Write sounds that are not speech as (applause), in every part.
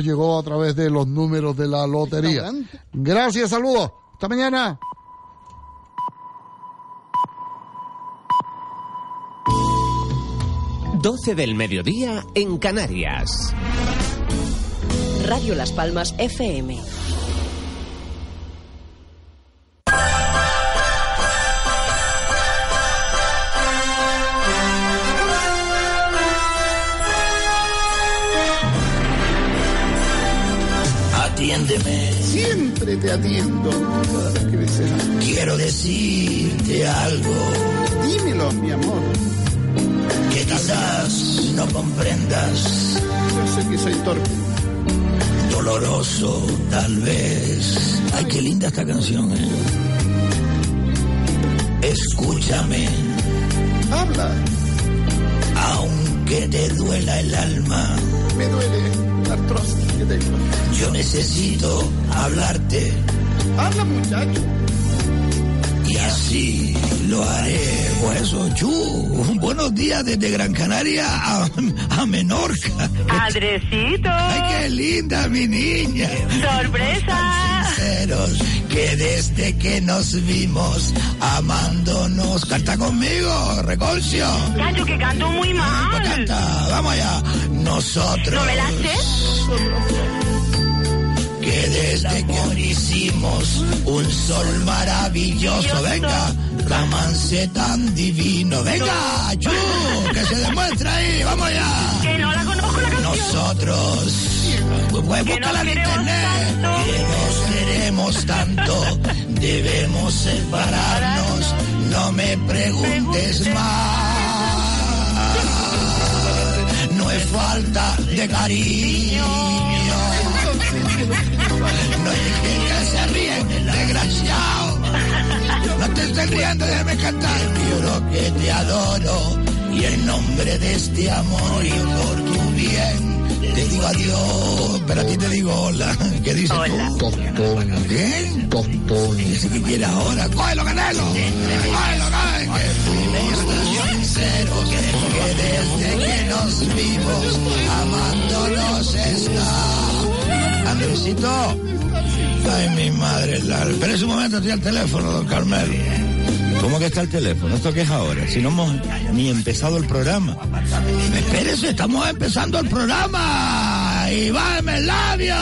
nos llegó a través de los números de la lotería. Gracias, saludos. Hasta mañana. Doce del mediodía en Canarias. Radio Las Palmas FM. Te atiendo. Cada vez que. Quiero decirte algo Dímelo, mi amor. que quizás no comprendas. Yo sé que soy torpe. Doloroso, tal vez. Ay, qué linda esta canción, ¿eh? Escúchame, Habla. aunque te duela el alma. Me duele la artrosis que. Yo necesito hablarte Habla, muchacho. Así lo haré. Por eso, Chu, buenos días desde Gran Canaria a, a Menorca. Andresito, Ay, qué linda mi niña. sorpresa. Sinceros, que desde que nos vimos amándonos. Canta conmigo, Reconcio. Cacho, que canto muy Pues mal. canta, vamos allá. Nosotros. ¿No me la? Que desde que hicimos un sol maravilloso, venga, romance tan divino, venga, Chu, que se demuestra ahí, vamos allá. Que no la conozco la canción. Nosotros, pues búscala en internet, tanto. que nos queremos tanto, debemos separarnos, no me preguntes. más, no es falta de cariño. No que, se ríen, desgraciado. No te estés riendo, déjame cantar. Juro que te adoro y en nombre de este amor y por tu bien te digo adiós. Pero a ti te digo hola. ¿Qué dices Hola. tú? ¿Qué? Dice que quiere ahora. ¡Cógelo, Canelo! ¡Cógelo, sincero que desde que nos vimos amándonos está. Andresito. Ay, mi madre, la... Espera un momento, estoy al teléfono, don Carmelo. ¿Cómo que está el teléfono? ¿Esto qué es ahora? Si no hemos ni empezado el programa. Espérese, estamos empezando el programa. Iván el labio.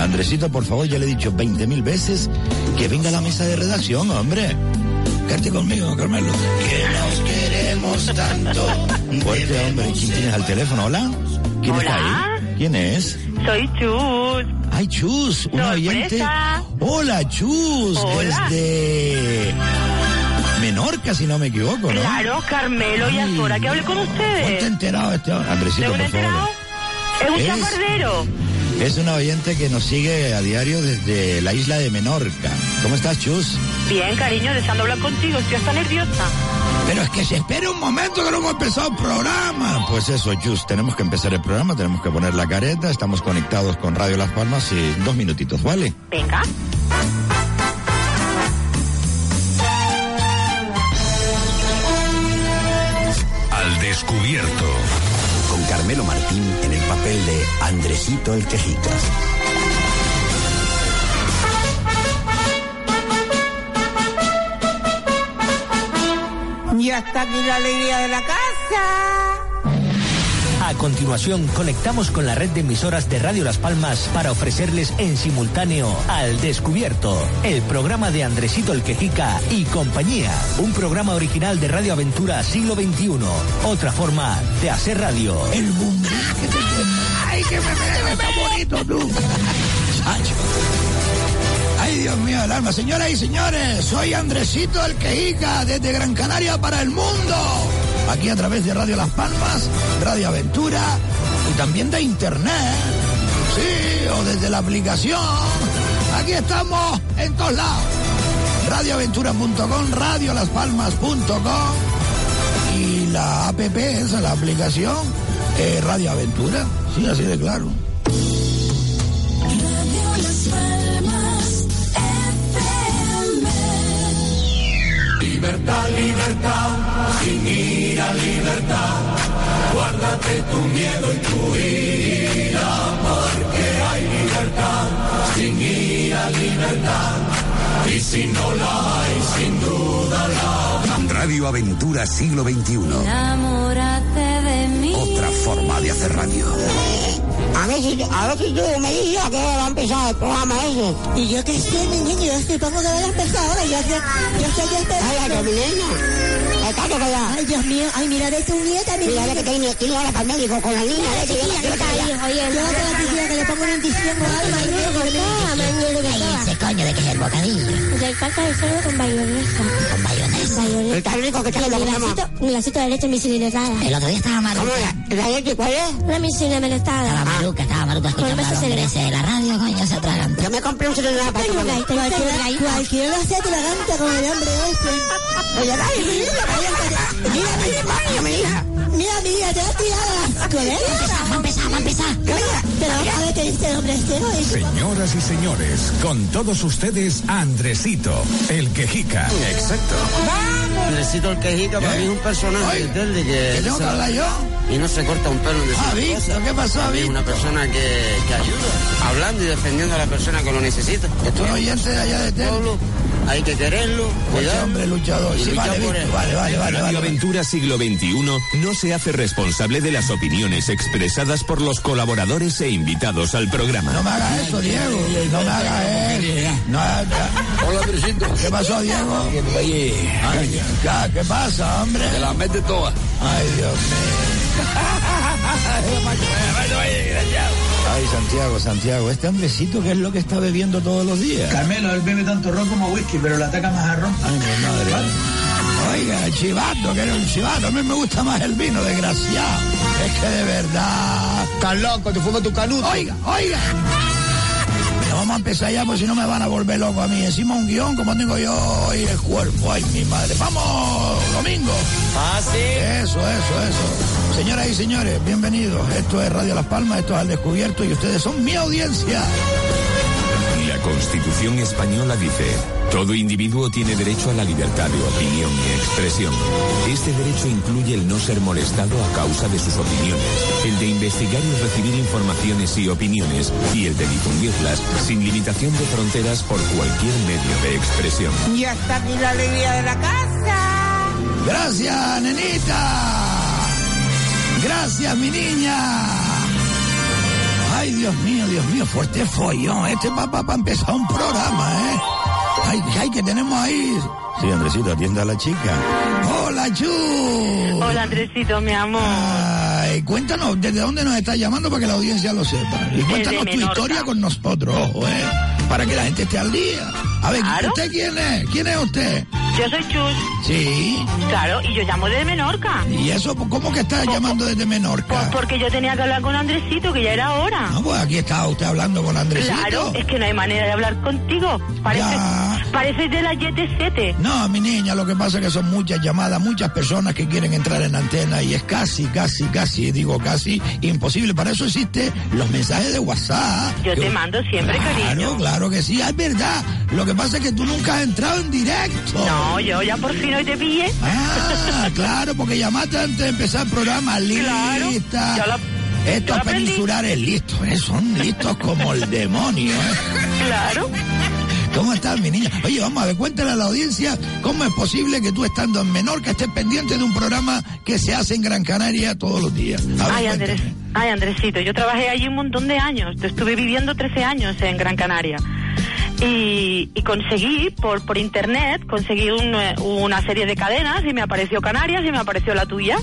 Andresito, por favor, ya le he dicho 20 mil veces que venga a la mesa de redacción, hombre. Cante conmigo, don Carmelo. Que nos queremos tanto. (laughs) Fuerte, hombre. ¿Quién tienes al teléfono? ¿Hola? ¿Quién Hola. está ahí? ¿Quién es? Soy Chus. Ay, Chus, una oyente. Hola, Chus, Hola. desde Menorca, si no me equivoco, ¿no? Claro, Carmelo y. Azora, que hable con ¿Ponte ustedes. enterado este? Andresito, ¿Según por enterado? favor. Es un chapardero. Es una oyente que nos sigue a diario desde la isla de Menorca. ¿Cómo estás, Chus? Bien, cariño, deseando hablar contigo. Estoy hasta nerviosa. Pero es que se espere un momento que no hemos empezado el programa. Pues eso, Chus, tenemos que empezar el programa, tenemos que poner la careta, estamos conectados con Radio Las Palmas y dos minutitos, ¿vale? Venga. Al descubierto. con Carmelo Martín en el papel de Andresito el Quejicas. Ya está aquí la alegría de la casa. A continuación, conectamos con la red de emisoras de Radio Las Palmas para ofrecerles en simultáneo Al Descubierto, el programa de Andresito el Quejica y compañía. Un programa original de Radio Aventura Siglo XXI. Otra forma de hacer radio. El te Ay, me me está bonito tú. Dios mío, el alma. Señoras y señores, soy Andresito el Quejica desde Gran Canaria para el mundo. Aquí a través de Radio Las Palmas, Radio Aventura y también de Internet. Sí, o desde la aplicación. Aquí estamos en todos lados. Radioaventura.com, radiolaspalmas.com y la app esa, la aplicación, eh, Radio Aventura. Sí, así de claro. Libertad, libertad, sin ira, libertad. Guárdate tu miedo y tu ira, porque hay libertad, sin ira, libertad. Y si no la hay, sin duda la. Radio Aventura Siglo XXI. Enamórate de mí. Otra forma de hacer radio. A ver si, a tú me dices qué hora va a empezar el programa ese. Y yo que sé, mi niño, yo supongo que va a empezar ahora. Yo sé, yo sé que este... Ay, que mi Estate callada. Ay, Dios mío. Ay, mira de tu nieta, mi Mira, que tiene, tiene ahora para el médico con la niña. Chiquilla, que. Yo te la quisiera que le pongo una inyección o algo. Ay, no, que no, que Ay, ese coño de que es el bocadillo. Del caca de cerdo con bayonesa. Con. Bayonesa. Está rico que está El un glacito de leche misiletada. El otro día estaba maruca. ¿La leche cuál es? Una Estaba misiletada. maruca, estaba maruca escuchando un los hombres de la radio, coño, se atragan. Yo me compré un celular para Tengo tengo una. Cualquiera lo hace atraganta con el hambre ese. Oye, dale, mi Mira, mi hija. mira, mira, te has tirado. ¿Colega? Va a empezar, va a empezar. Pero a ver qué dice el hombre este, Señoras y señores, con todos ustedes, Andresito, el quejica. Exacto. Andresito el quejica para mí es un personaje ¿entiendes? que ¿Que tengo que hablar yo? y no se corta un pelo en decir Ah, ¿qué pasó, Víctor? una persona que, que ayuda, hablando y defendiendo a la persona que lo necesita. Esto es un oyente de allá de. Pueblo, hay que quererlo, Pues cuidar. hombre luchador. Sí, vale, Víctor, vale, vale, vale. Radio. Aventura Siglo XXI no se hace responsable de las opiniones expresadas por los colaboradores e invitados al programa. No me hagas eso, Diego. No me hagas eso. No. Hola, Andresito. ¿Qué pasó, Diego? Oye, Ay, ¿qué, qué pasa, hombre? te la mete toda. Ay, Dios mío. (laughs) Ay, Santiago, Santiago, este hombrecito, ¿qué es lo que está bebiendo todos los días? Carmelo, él bebe tanto ron como whisky, pero le ataca más a ron. Ay, mi madre. Oiga, chivato, que era un chivato. A mí me gusta más el vino, desgraciado. Es que de verdad. Estás loco, te fumas tu canuto. Oiga, oiga. Mira, vamos a empezar ya, pues si no me van a volver loco a mí. Encima un guion, como tengo yo hoy el cuerpo. Ay, mi madre. ¡Vamos, domingo! Ah, sí. Eso, eso, eso. Señoras y señores, bienvenidos. Esto es Radio Las Palmas, esto es Al Descubierto y ustedes son mi audiencia. La Constitución española dice, todo individuo tiene derecho a la libertad de opinión y expresión. Este derecho incluye el no ser molestado a causa de sus opiniones, el de investigar y recibir informaciones y opiniones, y el de difundirlas sin limitación de fronteras por cualquier medio de expresión. Y hasta aquí la alegría de la casa. Gracias, nenita. Gracias, mi niña. Ay, Dios mío, Dios mío, fuerte follón. Este papá para empezar un programa, ¿eh? Ay, ay, que tenemos ahí. Sí, Andresito, atienda a la chica. Hola, Chu. Hola, Andresito, mi amor. Ay, cuéntanos, ¿desde dónde nos estás llamando para que la audiencia lo sepa? Y cuéntanos tu historia con nosotros, ojo, ¿eh? Para que la gente esté al día. A ver, Claro. ¿usted quién es? ¿Quién es usted? Yo soy Chus. Sí. Claro, y yo llamo de Menorca. ¿Y eso cómo que estás llamando desde Menorca? Pues porque yo tenía que hablar con Andresito, que ya era hora. Ah, pues aquí está usted hablando con Andresito. Claro, es que no hay manera de hablar contigo. Parece, pareces de la YT7. No, mi niña, lo que pasa es que son muchas llamadas, muchas personas que quieren entrar en antena y es casi, casi, casi, digo casi, imposible. Para eso existen los mensajes de WhatsApp. Yo Que- te mando siempre, Claro, cariño. claro que sí, es verdad. Lo que pasa es que tú nunca has entrado en directo. No, yo ya por fin hoy te pillé. Ah, (laughs) claro, porque llamaste antes de empezar el programa, Claro, lista. ya la- Estos peninsulares listos, ¿eh? son listos como el demonio. ¿eh? (laughs) Claro. ¿Cómo estás, mi niña? Oye, vamos a ver, cuéntale a la audiencia cómo es posible que tú estando en Menorca estés pendiente de un programa que se hace en Gran Canaria todos los días. Ver, Ay. Andrés, ay, Andresito, yo trabajé allí un montón de años. Estuve viviendo 13 años en Gran Canaria. Y, y conseguí, por, por internet, conseguí un, eh, una serie de cadenas y me apareció Canarias y me apareció la tuya.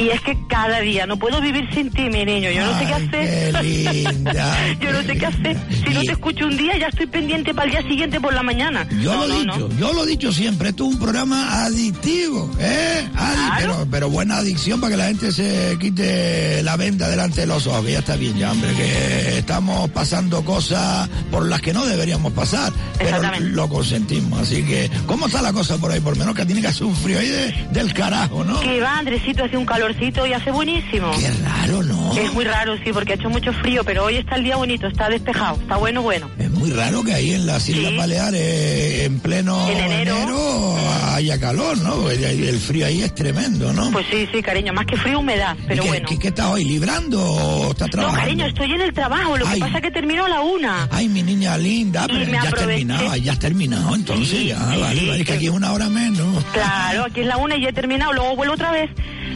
Y es que cada día no puedo vivir sin ti, mi niño. Yo no sé qué hacer. qué linda, (laughs) yo no sé qué hacer. Si no te escucho un día, ya estoy pendiente para el día siguiente por la mañana. Yo no, lo he no, dicho, no. yo lo he dicho siempre, esto es un programa adictivo, ¿eh? Adi- pero, pero buena adicción para que la gente se quite la venda delante de los ojos, que ya está bien ya, hombre, que estamos pasando cosas por las que no deberíamos pasar, pero lo consentimos, así que, ¿cómo está la cosa por ahí? Por menos que tiene que hacer un frío ahí de- del carajo, ¿no? Que va, Andresito, hace un calorcito y hace buenísimo. Qué raro, ¿no? Es muy raro, sí, porque ha hecho mucho frío, pero hoy está el día bonito, está despejado, está bueno, bueno. Es muy raro que ahí en las Islas Baleares, en pleno En enero. enero, haya calor, ¿no? El, el frío ahí es tremendo, ¿no? Pues sí, sí, cariño, más que frío, humedad, pero ¿Y qué, bueno. ¿qué, qué estás hoy, librando o estás No, trabajando? cariño, estoy en el trabajo, lo Ay. que pasa es que termino a la una. Ay, mi niña linda, pero me ya has terminado, ya has terminado, entonces Sí, ya, sí, vale, vale, que que- aquí es una hora menos. Claro, aquí es la una y ya he terminado, luego vuelvo otra vez.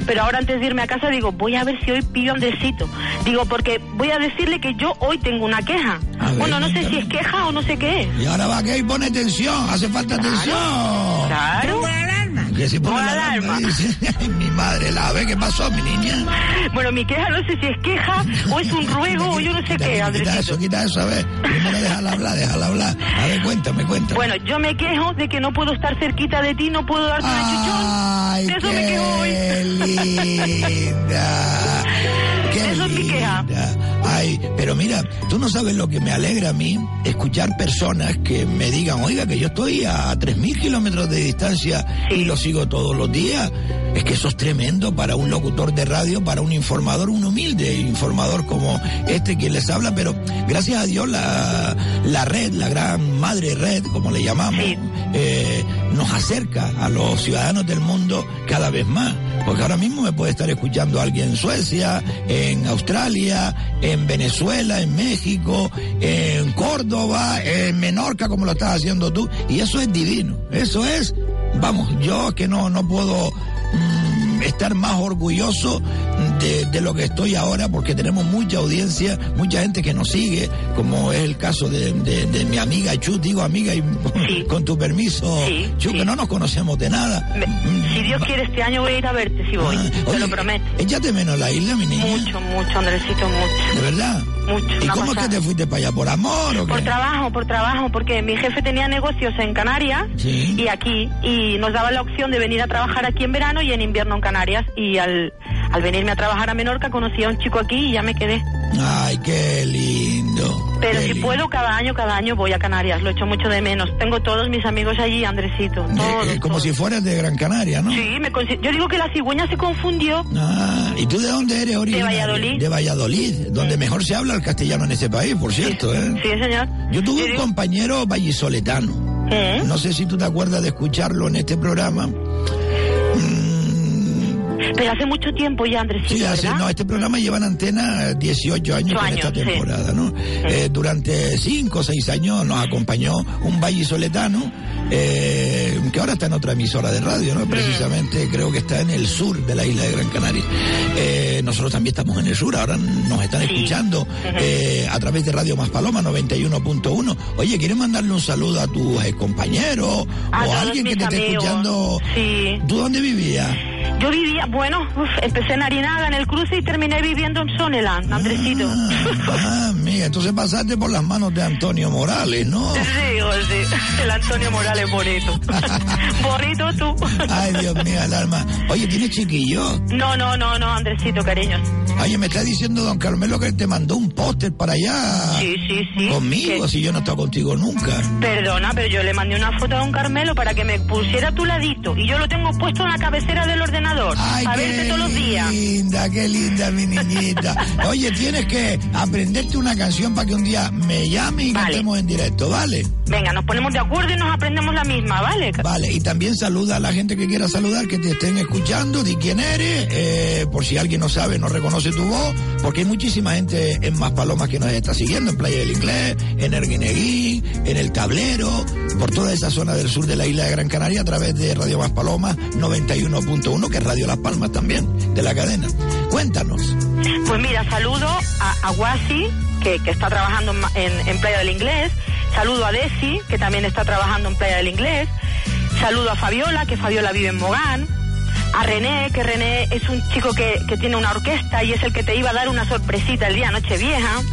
Pero ahora antes de irme a casa digo, voy a ver si hoy pillo a Andresito. Digo, porque voy a decirle que yo hoy tengo una queja. Ver, bueno, no sé si es queja o no sé qué es. Y ahora va que y pone tensión, hace falta tensión. Claro. Que si pone Pon la alarma. alarma, dice, (laughs) ay, mi madre, la ve, ¿qué pasó, mi niña? Bueno, mi queja no sé si es queja o es un ruego o yo no sé qué, Quita Andresito. eso, quita eso, a ver. Primero déjala hablar, déjala hablar. A ver, cuéntame, cuéntame. Bueno, yo me quejo de que no puedo estar cerquita de ti, no puedo darte un Ay, chuchón. De eso me quejo hoy. (laughs) linda. Qué Eso es mi queja. linda. Ay, pero mira, tú no sabes lo que me alegra a mí, escuchar personas que me digan, oiga, que yo estoy a 3.000 kilómetros de distancia y lo sigo todos los días. Es que eso es tremendo para un locutor de radio, para un informador, un humilde informador como este quien les habla, pero gracias a Dios la, la red, la gran madre red, como le llamamos, eh, nos acerca a los ciudadanos del mundo cada vez más. Porque ahora mismo me puede estar escuchando alguien en Suecia, en Australia, en Venezuela, en México, en Córdoba, en Menorca, como lo estás haciendo tú. Y eso es divino. Eso es, vamos, yo que no, no puedo mm, estar más orgulloso de, de lo que estoy ahora porque tenemos mucha audiencia, mucha gente que nos sigue, como es el caso de, de- de mi amiga Chu, digo amiga y (laughs) con tu permiso, Chu, que no nos conocemos de nada. Si Dios quiere, este año voy a ir a verte, si voy. te lo prometo. Échate menos la isla, mi niña. Mucho, mucho, Andresito, mucho. ¿De verdad? Mucho. ¿Y cómo es que te fuiste para allá? ¿Por amor o Por qué? trabajo, por trabajo, porque mi jefe tenía negocios en Canarias Sí. y aquí, y nos daba la opción de venir a trabajar aquí en verano y en invierno en Canarias. Y al, al venirme a trabajar a Menorca conocí a un chico aquí y ya me quedé. Ay, qué lindo. Pero qué si lindo. puedo, cada año, cada año voy a Canarias. Lo echo mucho de menos. Tengo todos mis amigos allí, Andresito. Todos. Eh, como si fueras de Gran Canaria, ¿no? Sí, me yo digo que la cigüeña se confundió. Ah, ¿y tú de dónde eres originario? Valladolid. De Valladolid, donde mejor se habla el castellano en este país, por cierto, ¿eh? Sí, señor. Yo tuve un compañero vallisoletano. ¿Eh? No sé si tú te acuerdas de escucharlo en este programa. Pero hace mucho tiempo ya, Andresito, Sí, hace- no, este programa lleva en antena 18 años Ocho con años, esta sí. temporada, ¿no? Eh, durante 5 o 6 años nos acompañó un vallisoletano eh, que ahora está en otra emisora de radio. ¿no? Precisamente creo que está en el sur de la isla de Gran Canaria. Eh, nosotros también estamos en el sur, ahora nos están escuchando eh, a través de Radio Más Paloma 91.1. Oye, ¿quieres mandarle un saludo a tus compañeros A o a alguien que te esté escuchando? Sí. ¿Tú dónde vivías? Yo vivía, bueno, uf, empecé en Arinaga, en el cruce, y terminé viviendo en Soneland, Andresito. (laughs) Ah, mira, entonces pasaste por las manos de Antonio Morales, ¿no? Sí, sí. El Antonio Morales bonito. (laughs) bonito tú. Ay, Dios mío, el alma. Oye, ¿tienes chiquillo? No, no, no, no, Andresito, cariño. Oye, me está diciendo don Carmelo que te mandó un póster para allá. Sí, sí, sí. Conmigo, Que- si yo no he estado contigo nunca. Perdona, pero yo le mandé una foto a don Carmelo para que me pusiera a tu ladito. Y yo lo tengo puesto en la cabecera del ordenador. Ay, a qué verte todos los días. linda, qué linda mi niñita. (laughs) Oye, tienes que aprenderte una canción para que un día me llame y cantemos en directo, ¿vale? Venga, nos ponemos de acuerdo y nos aprendemos la misma, ¿vale? Vale, y también saluda a la gente que quiera saludar, que te estén escuchando, di quién eres, eh, por si alguien no sabe, no reconoce tu voz, porque hay muchísima gente en Más Palomas que nos está siguiendo, en Playa del Inglés, en Erguineguín, en El Tablero, por toda esa zona del sur de la isla de Gran Canaria, a través de Radio Más Palomas 91.1, que es Radio Las Palmas también, de la cadena. Cuéntanos. Pues mira, saludo a, a Wasi, que, está trabajando en Playa del Inglés. Saludo a Desi, que también está trabajando en Playa del Inglés. Saludo a Fabiola, que Fabiola vive en Mogán. A René, que René es un chico que, que tiene una orquesta y es el que te iba a dar una sorpresita el día Nochevieja. (laughs)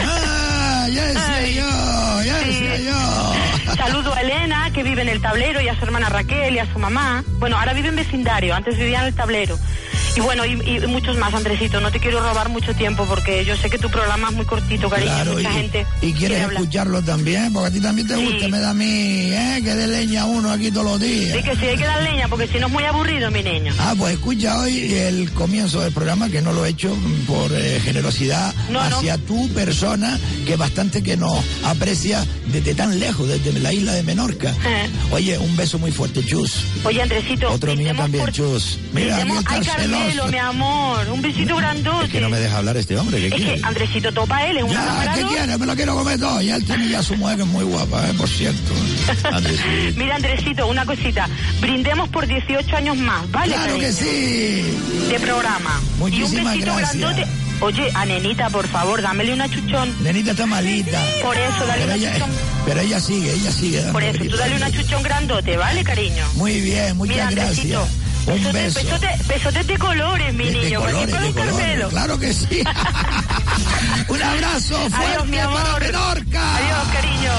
Ah, ya decía yo, ya decía yo. Saludo a Elena, que vive en el tablero, y a su hermana Raquel y a su mamá. Bueno, ahora vive en vecindario, antes vivía en el tablero. Y bueno, y, y muchos más, Andresito. No te quiero robar mucho tiempo porque yo sé que tu programa es muy cortito, cariño. Claro, mucha y, gente. y quieres escucharlo también, porque a ti también te Sí. gusta, me da a mí, ¿eh? Que de leña uno aquí todos los días. Sí, que sí, hay que dar leña porque si no es muy aburrido, mi niño. Ah, pues escucha hoy el comienzo del programa, que no lo he hecho por eh, generosidad No, no. hacia tu persona, que bastante que nos aprecia desde tan lejos, desde la isla de Menorca. Eh. Oye, un beso muy fuerte, Chus. Oye, Andresito. Otro mío también, por- Chus. Mira, Ay, Carmelo, mi amor. Un besito grandote. Es que no me deja hablar este hombre, ¿qué Es quiere? que Andresito topa él, es una Ya, ¿qué quiere? Me lo quiero comer todo. Ya él tiene ya su mujer que es muy guapa, eh, por cierto. (laughs) Andresito. Mira, Andresito, una cosita. Brindemos por 18 años más, ¿vale? Claro que sí. De programa. Muchísimas y un besito gracias. grandote. Oye, a Nenita, por favor, dámele una chuchón. Nenita está malita. Por eso, dale Pero una ella, chuchón. pero ella sigue, ella sigue. Por eso, tú dale una chuchón grandote, ¿vale, cariño? Muy bien, muchas Mira, gracias. Un beso. de colores, mi De- de niño. colores, de colores. Claro que sí. (laughs) (laughs) Un abrazo fuerte Adiós, mi amor. para Menorca. Adiós, cariño.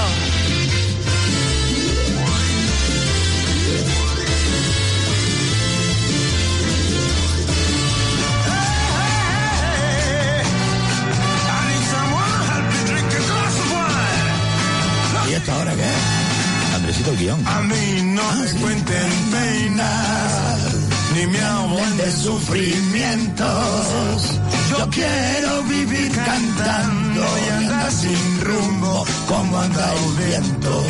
¿Y esta hora qué es? Andresito el guion. A mí no Ah, me sí. cuenten penas, ni me hablen de de sufrimientos. Yo quiero vivir cantando y andar sin rumbo como anda el viento.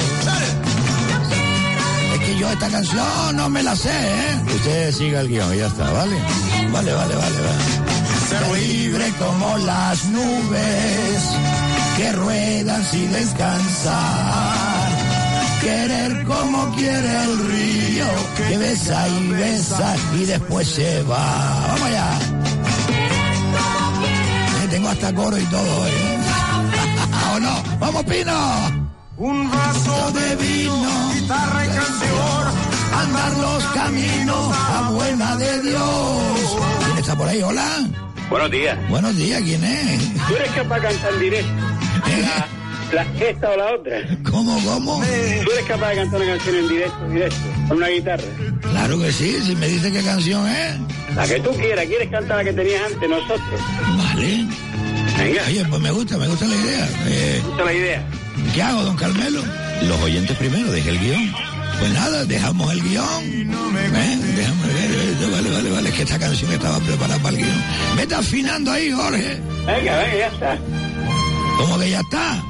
Es que yo esta canción no me la sé, ¿eh? Usted siga el guion y ya está, ¿vale? Vale, vale, vale, vale. Ser libre como las nubes que ruedan sin descansar. Querer como quiere el río que besa y besa y después se va. Vamos allá. Eh, Tengo hasta coro y todo, ¿eh? (laughs) ¿O no? ¡Vamos, Pino! un vaso de vino, guitarra y canción. andar los caminos a buena de Dios. ¿Quién está por ahí? Hola. Buenos días. Buenos días, ¿quién es? ¿Tú eres capaz de cantar directo? La, (laughs) la esta o la otra. ¿Cómo, cómo? ¿Tú eres capaz de cantar una canción en directo, directo, con una guitarra? Claro que sí, si me dice qué canción es. La que tú quieras. ¿Quieres cantar la que tenías antes nosotros? Vale. Venga, Oye, pues me gusta, me gusta la idea. Eh, gusta la idea. ¿Qué hago, don Carmelo? Los oyentes primero, deje el guion. Pues nada, dejamos el guion. ¿Eh? Déjame ver, eh, vale, vale, vale, es que esta canción estaba preparada para el guion. Vete afinando ahí, Jorge. Venga, venga, ya está. ¿Cómo que ya está?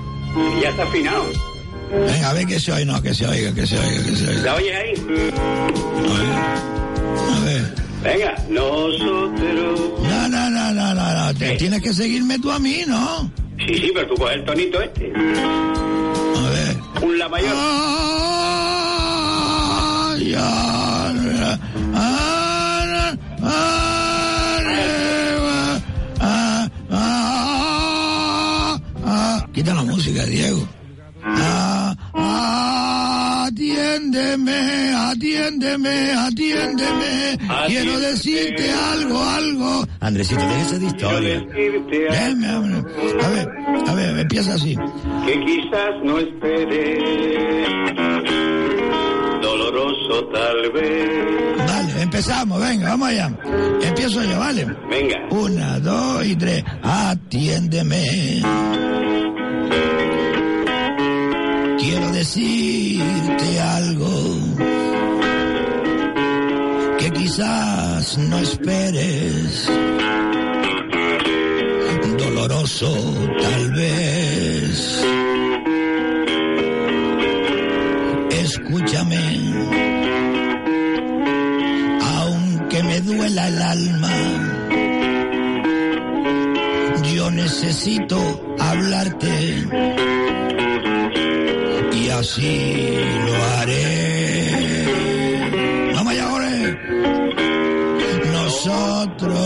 Ya está afinado. Venga, a ver que se oiga, no, que se oiga, que se oiga, que se oiga. ¿La oyes ahí? A ver. A ver. Venga, nosotros... No, no, no, no, no, no. te- tienes que seguirme tú a mí, ¿no? Sí, sí, pero tú coges el tonito este. A ver. Un la mayor. Ay, ah, Diego. Ah, atiéndeme, atiéndeme, atiéndeme. Quiero decirte algo, algo. Andresito, déjese de historia. A ver, a ver, empieza así. que quizás no esperé. Doloroso tal vez. Vale, empezamos, venga, vamos allá. Empiezo yo, ¿vale? Venga. Una, dos y tres. Atiéndeme. Decirte algo que quizás no esperes. Doloroso tal vez. Escúchame. Aunque me duela el alma, yo necesito hablarte y así lo haré. Vamos allá, Jorge. Nosotros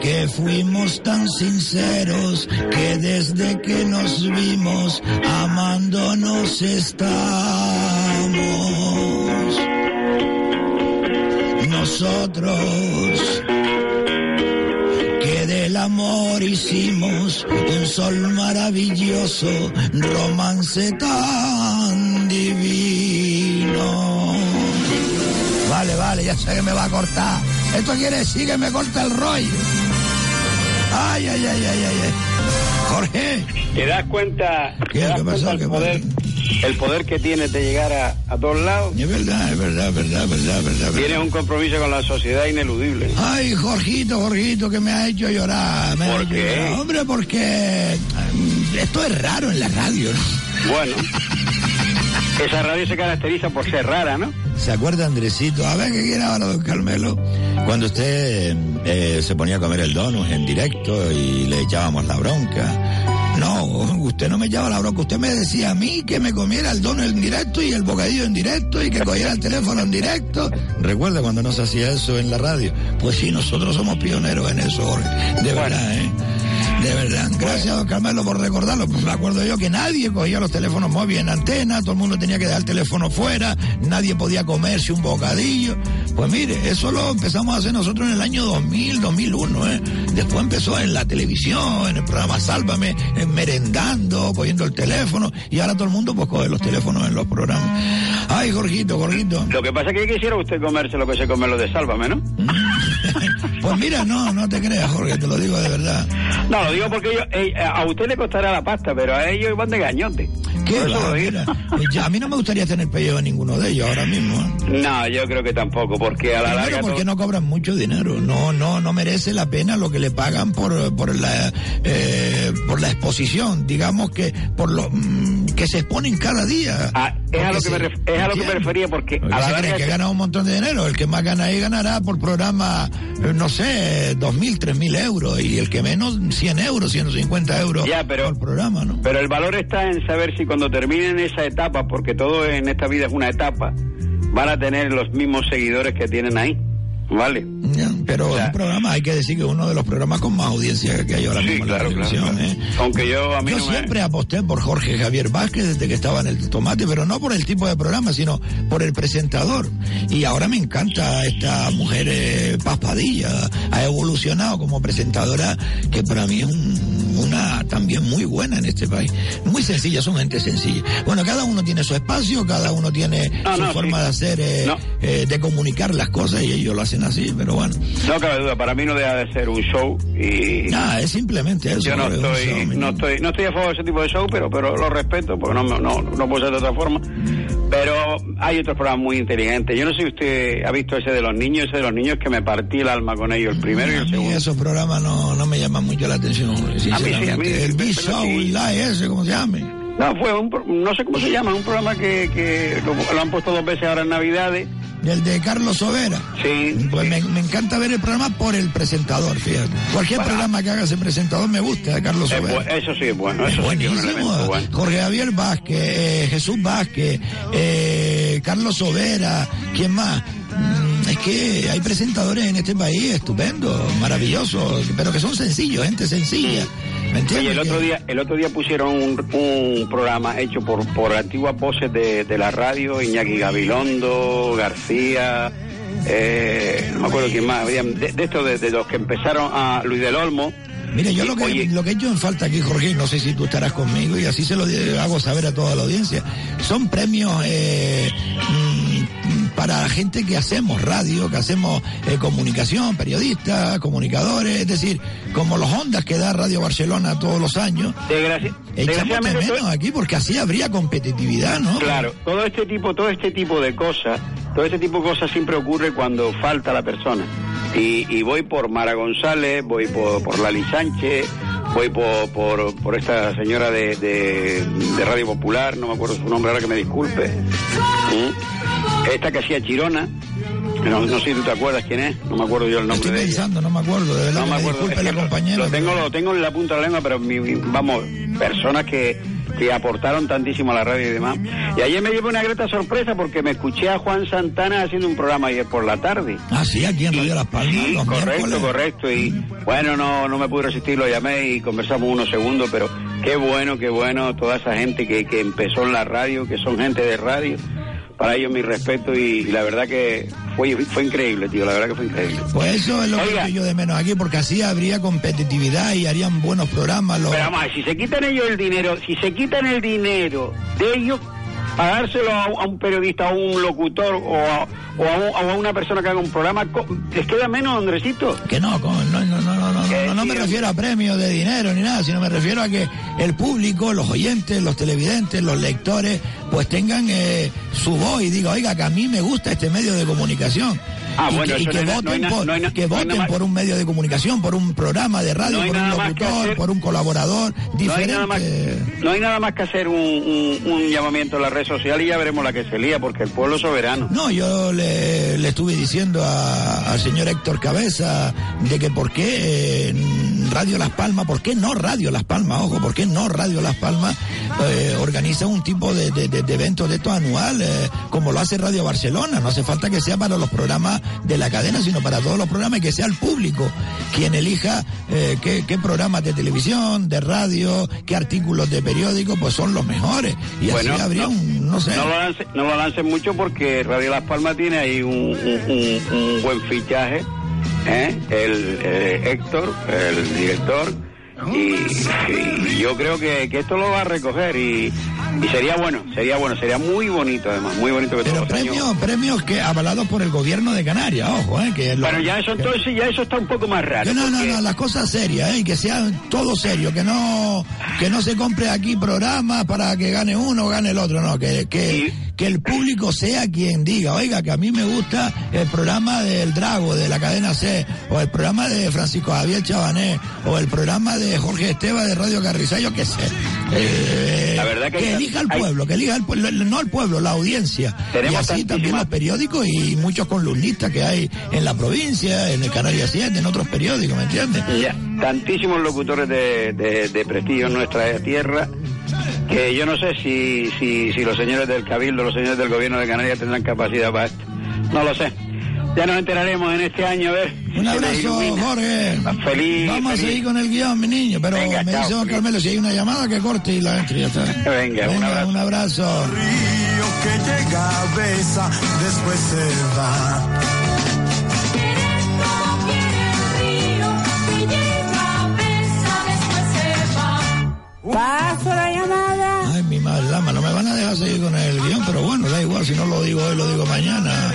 que fuimos tan sinceros que desde que nos vimos amándonos estamos. Nosotros del amor hicimos un sol maravilloso, romance tan divino. Vale. Vale, ya sé que me va a cortar. Esto quiere decir que me corta el rollo. Ay, ay, ay, ay, ay. ay. Jorge. ¿Te das cuenta, ¿Qué? te das ¿Qué pasó? cuenta el, ¿Qué poder, el poder que tienes de llegar a, a todos lados? Es verdad, es verdad, verdad, verdad, verdad. Tienes un compromiso con la sociedad ineludible. Ay, Jorgito, Jorgito, que me ha hecho llorar. Me ha ¿Por hecho qué? llorar. Hombre, porque mm, esto es raro en la radio, ¿no? Bueno, esa radio se caracteriza por ser rara, ¿no? ¿Se acuerda, Andresito? A ver, ¿qué quiere ahora, don Carmelo? Cuando usted eh, se ponía a comer el donut en directo y le echábamos la bronca. No, usted no me echaba la bronca. Usted me decía a mí que me comiera el dono en directo y el bocadillo en directo y que cogiera el teléfono en directo. ¿Recuerda cuando nos hacía eso en la radio? Pues sí, nosotros somos pioneros en eso, Jorge. De verdad, ¿eh? De verdad. Gracias, don Carmelo, por recordarlo. Pues me acuerdo yo que nadie cogía los teléfonos móviles en antena, todo el mundo tenía que dejar el teléfono fuera, nadie podía comerse un bocadillo. Pues mire, eso lo empezamos a hacer nosotros en el año 2000, 2001, ¿eh? Después empezó en la televisión, en el programa Sálvame, en merendando, cogiendo el teléfono, y ahora todo el mundo pues coge los teléfonos en los programas. Ay, Jorgito, Jorgito. Lo que pasa es que quisiera usted comerse lo que se come lo de Sálvame, ¿no? (laughs) Pues mira, no, no te creas, Jorge, te lo digo de verdad. No, lo digo porque ellos, eh, a usted le costará la pasta, pero a ellos van de gañote. Pues ya, a mí no me gustaría tener pellejo a ninguno de ellos ahora mismo. ¿eh? No, yo creo que tampoco, porque a la Primero larga... porque todo- no cobran mucho dinero, no, no, no merece la pena lo que le pagan por, por la, eh, por la exposición, digamos que por lo mm, que se exponen cada día. Ah, es, a lo que me, ref- es a lo que me refería, porque Porque a la larga... que gana un montón de dinero. El que más gana ahí ganará por programa, eh, no sé, dos mil, tres mil euros. Y el que menos, 100 euros, 150 euros Ya, pero- por programa, ¿no? Pero el valor está en saber si cuando terminen esa etapa, porque todo en esta vida es una etapa, van a tener los mismos seguidores que tienen ahí. ¿Vale? Ya, Pero es un programa, hay que decir que es uno de los programas con más audiencia que hay ahora Sí, mismo en la claro, televisión. claro. ¿eh? Aunque yo a mí Yo no me- siempre aposté por Jorge Javier Vázquez desde que estaba en el tomate, pero no por el tipo de programa, sino por el presentador. Y ahora me encanta esta mujer eh, Paz Padilla. Ha evolucionado como presentadora, que para mí es un- una también muy buena en este país. Muy sencilla, son gente sencilla. Bueno, cada uno tiene su espacio, cada uno tiene No, su no, forma sí. de hacer, eh, No. eh, de comunicar las cosas y ellos lo hacen así, pero bueno. No cabe duda, para mí no deja de ser un show y... Nada, es simplemente eso. Yo no estoy, show, no estoy, no estoy a favor de ese tipo de show, pero, pero lo respeto porque no, no, no puedo ser de otra forma. Pero hay otros programas muy inteligentes. Yo no sé si usted ha visto ese de los niños, ese de los niños que me partí el alma con ellos, el primero y A el mí segundo. esos programas no, no me llaman mucho la atención, sinceramente. a mí, el B-Show, sí. ese, como se llame. No, fue un, no sé cómo se llama, un programa que, que lo, lo han puesto dos veces ahora en Navidades. El de Carlos Sobera. Sí. Pues me, me encanta ver el programa por el presentador, fíjate. Cualquier programa que haga ese presentador me gusta, de Carlos Es Sobera. eso sí es bueno, eso sí es un Buenísimo. bueno. Jorge Javier Vázquez, eh, Jesús Vázquez, eh, Carlos Sobera, ¿quién más? Mm, Es que hay presentadores en este país estupendos, maravillosos, pero que son sencillos, gente sencilla. Oye, el otro día, el otro día pusieron un, un programa hecho por, por antiguas voces de, de la radio, Iñaki Gabilondo, García, eh, no me acuerdo quién más, de, de estos de, de los que empezaron a Luis del Olmo. Mire, yo lo que, oye, lo que he hecho en falta aquí, Jorge, no sé si tú estarás conmigo, y así se lo hago saber a toda la audiencia, son premios eh, mm, para gente que hacemos radio, que hacemos eh, comunicación, periodistas, comunicadores, es decir, como los ondas que da Radio Barcelona todos los años. desgraci- Echamos de menos todo- aquí porque así habría competitividad, ¿no? Claro, todo este tipo, todo este tipo de cosas, todo este tipo de cosas siempre ocurre cuando falta la persona. Y, y voy por Mara González, voy por, por Lali Sánchez, voy por, por, por esta señora de, de, de Radio Popular, no me acuerdo su nombre ahora que me disculpe. ¿Mm? Esta que hacía Chirona, no, no sé si tú te acuerdas quién es, no me acuerdo yo el nombre Estoy de ella. pensando, no me acuerdo, de verdad, No me acuerdo. disculpe la lo- pero- tengo, lo tengo en la punta de la lengua, pero mi- mi- vamos, personas que, que aportaron tantísimo a la radio y demás. Y ayer me llevé una grata sorpresa porque me escuché a Juan Santana haciendo un programa ayer por la tarde. Ah, sí, aquí en Radio Las Palmas. Sí, los correcto, miércoles. correcto. Y bueno, no, no me pude resistir, lo llamé y conversamos unos segundos, pero qué bueno, qué bueno toda esa gente que, que empezó en la radio, que son gente de radio. Para ellos mi respeto y, y la verdad que fue, fue increíble, tío, la verdad que fue increíble. Pues eso es lo que Oiga. yo de menos aquí, porque así habría competitividad y harían buenos programas. Los... Pero vamos, a ver, si se quitan ellos el dinero, si se quitan el dinero de ellos, pagárselo a, a un periodista, a un locutor o a, o a un- o a una persona que haga un programa, ¿les queda menos, Andresito? Que no, co- no, no, no, no, no, me refiero a premios de dinero ni nada, sino me refiero a que el público, los oyentes, los televidentes, los lectores, pues tengan eh, su voz y diga, oiga, que a mí me gusta este medio de comunicación. Ah, y bueno, que, y que no hay na- no hay voten, na- por, no hay que hay voten por un medio de comunicación, por un programa de radio, hay por un locutor, por un colaborador hay, diferente. más, no hay nada más que hacer un, un- un llamamiento en la red social y ya veremos la que se lía, porque el pueblo es soberano. No, yo le, le estuve diciendo a- al señor Héctor Cabeza de que por qué eh, Radio Las Palmas, por qué no Radio Las Palmas, ojo, por qué no Radio Las Palmas eh, organiza un tipo de, de, de- de eventos de estos anuales, como lo hace Radio Barcelona. No hace falta que sea para los programas de la cadena, sino para todos los programas y que sea el público quien elija eh, qué, qué programas de televisión, de radio, qué artículos de periódico, pues son los mejores. Y Bueno, así habría no, un, no sé. No lo, lance- no lo lancen mucho porque Radio Las Palmas tiene ahí un, un- un- un buen fichaje. ¿eh? El eh, Héctor, el director. Y, y yo creo que, que esto lo va a recoger y, y sería bueno, sería bueno, sería muy bonito además, muy bonito que todos los años- Premios, premios que avalados por el gobierno de Canarias, ojo, eh, que lo- Bueno, ya eso entonces, ya eso está un poco más raro. no, no, porque- no, las cosas serias, eh, que sea todo serio, que no, que no se compre aquí programas para que gane uno o gane el otro, no, que, que, que el público sea quien diga, oiga, que a mí me gusta el programa del Drago, de la cadena C, o el programa de Francisco Javier Chabané, o el programa de Jorge Esteba de Radio Carrizal, yo qué sé. Eh, La verdad que elija el hay- pueblo, que elija el pueblo, no el pueblo, la audiencia. Tenemos y así también los periódicos y muchos columnistas que hay en la provincia, en el Canarias 7, en otros periódicos, ¿me entiendes? Ya, tantísimos locutores de, de- de prestigio en nuestra tierra que yo no sé si, si, si los señores del Cabildo, los señores del gobierno de Canarias tendrán capacidad para esto. No lo sé. Ya nos enteraremos en este año, a ver. Un abrazo. Jorge. Feliz. Vamos feliz. a seguir con el guion, mi niño, pero Venga, me chao, dice don feliz. Carmelo, si hay una llamada que corte y la entre ya está. Venga, un abrazo. un abrazo. Río que llega, besa, después se va. Paso la llamada. Ay, mi madre, lama, no me van a dejar seguir con el guion, pero bueno, da igual, si no lo digo hoy, lo digo mañana.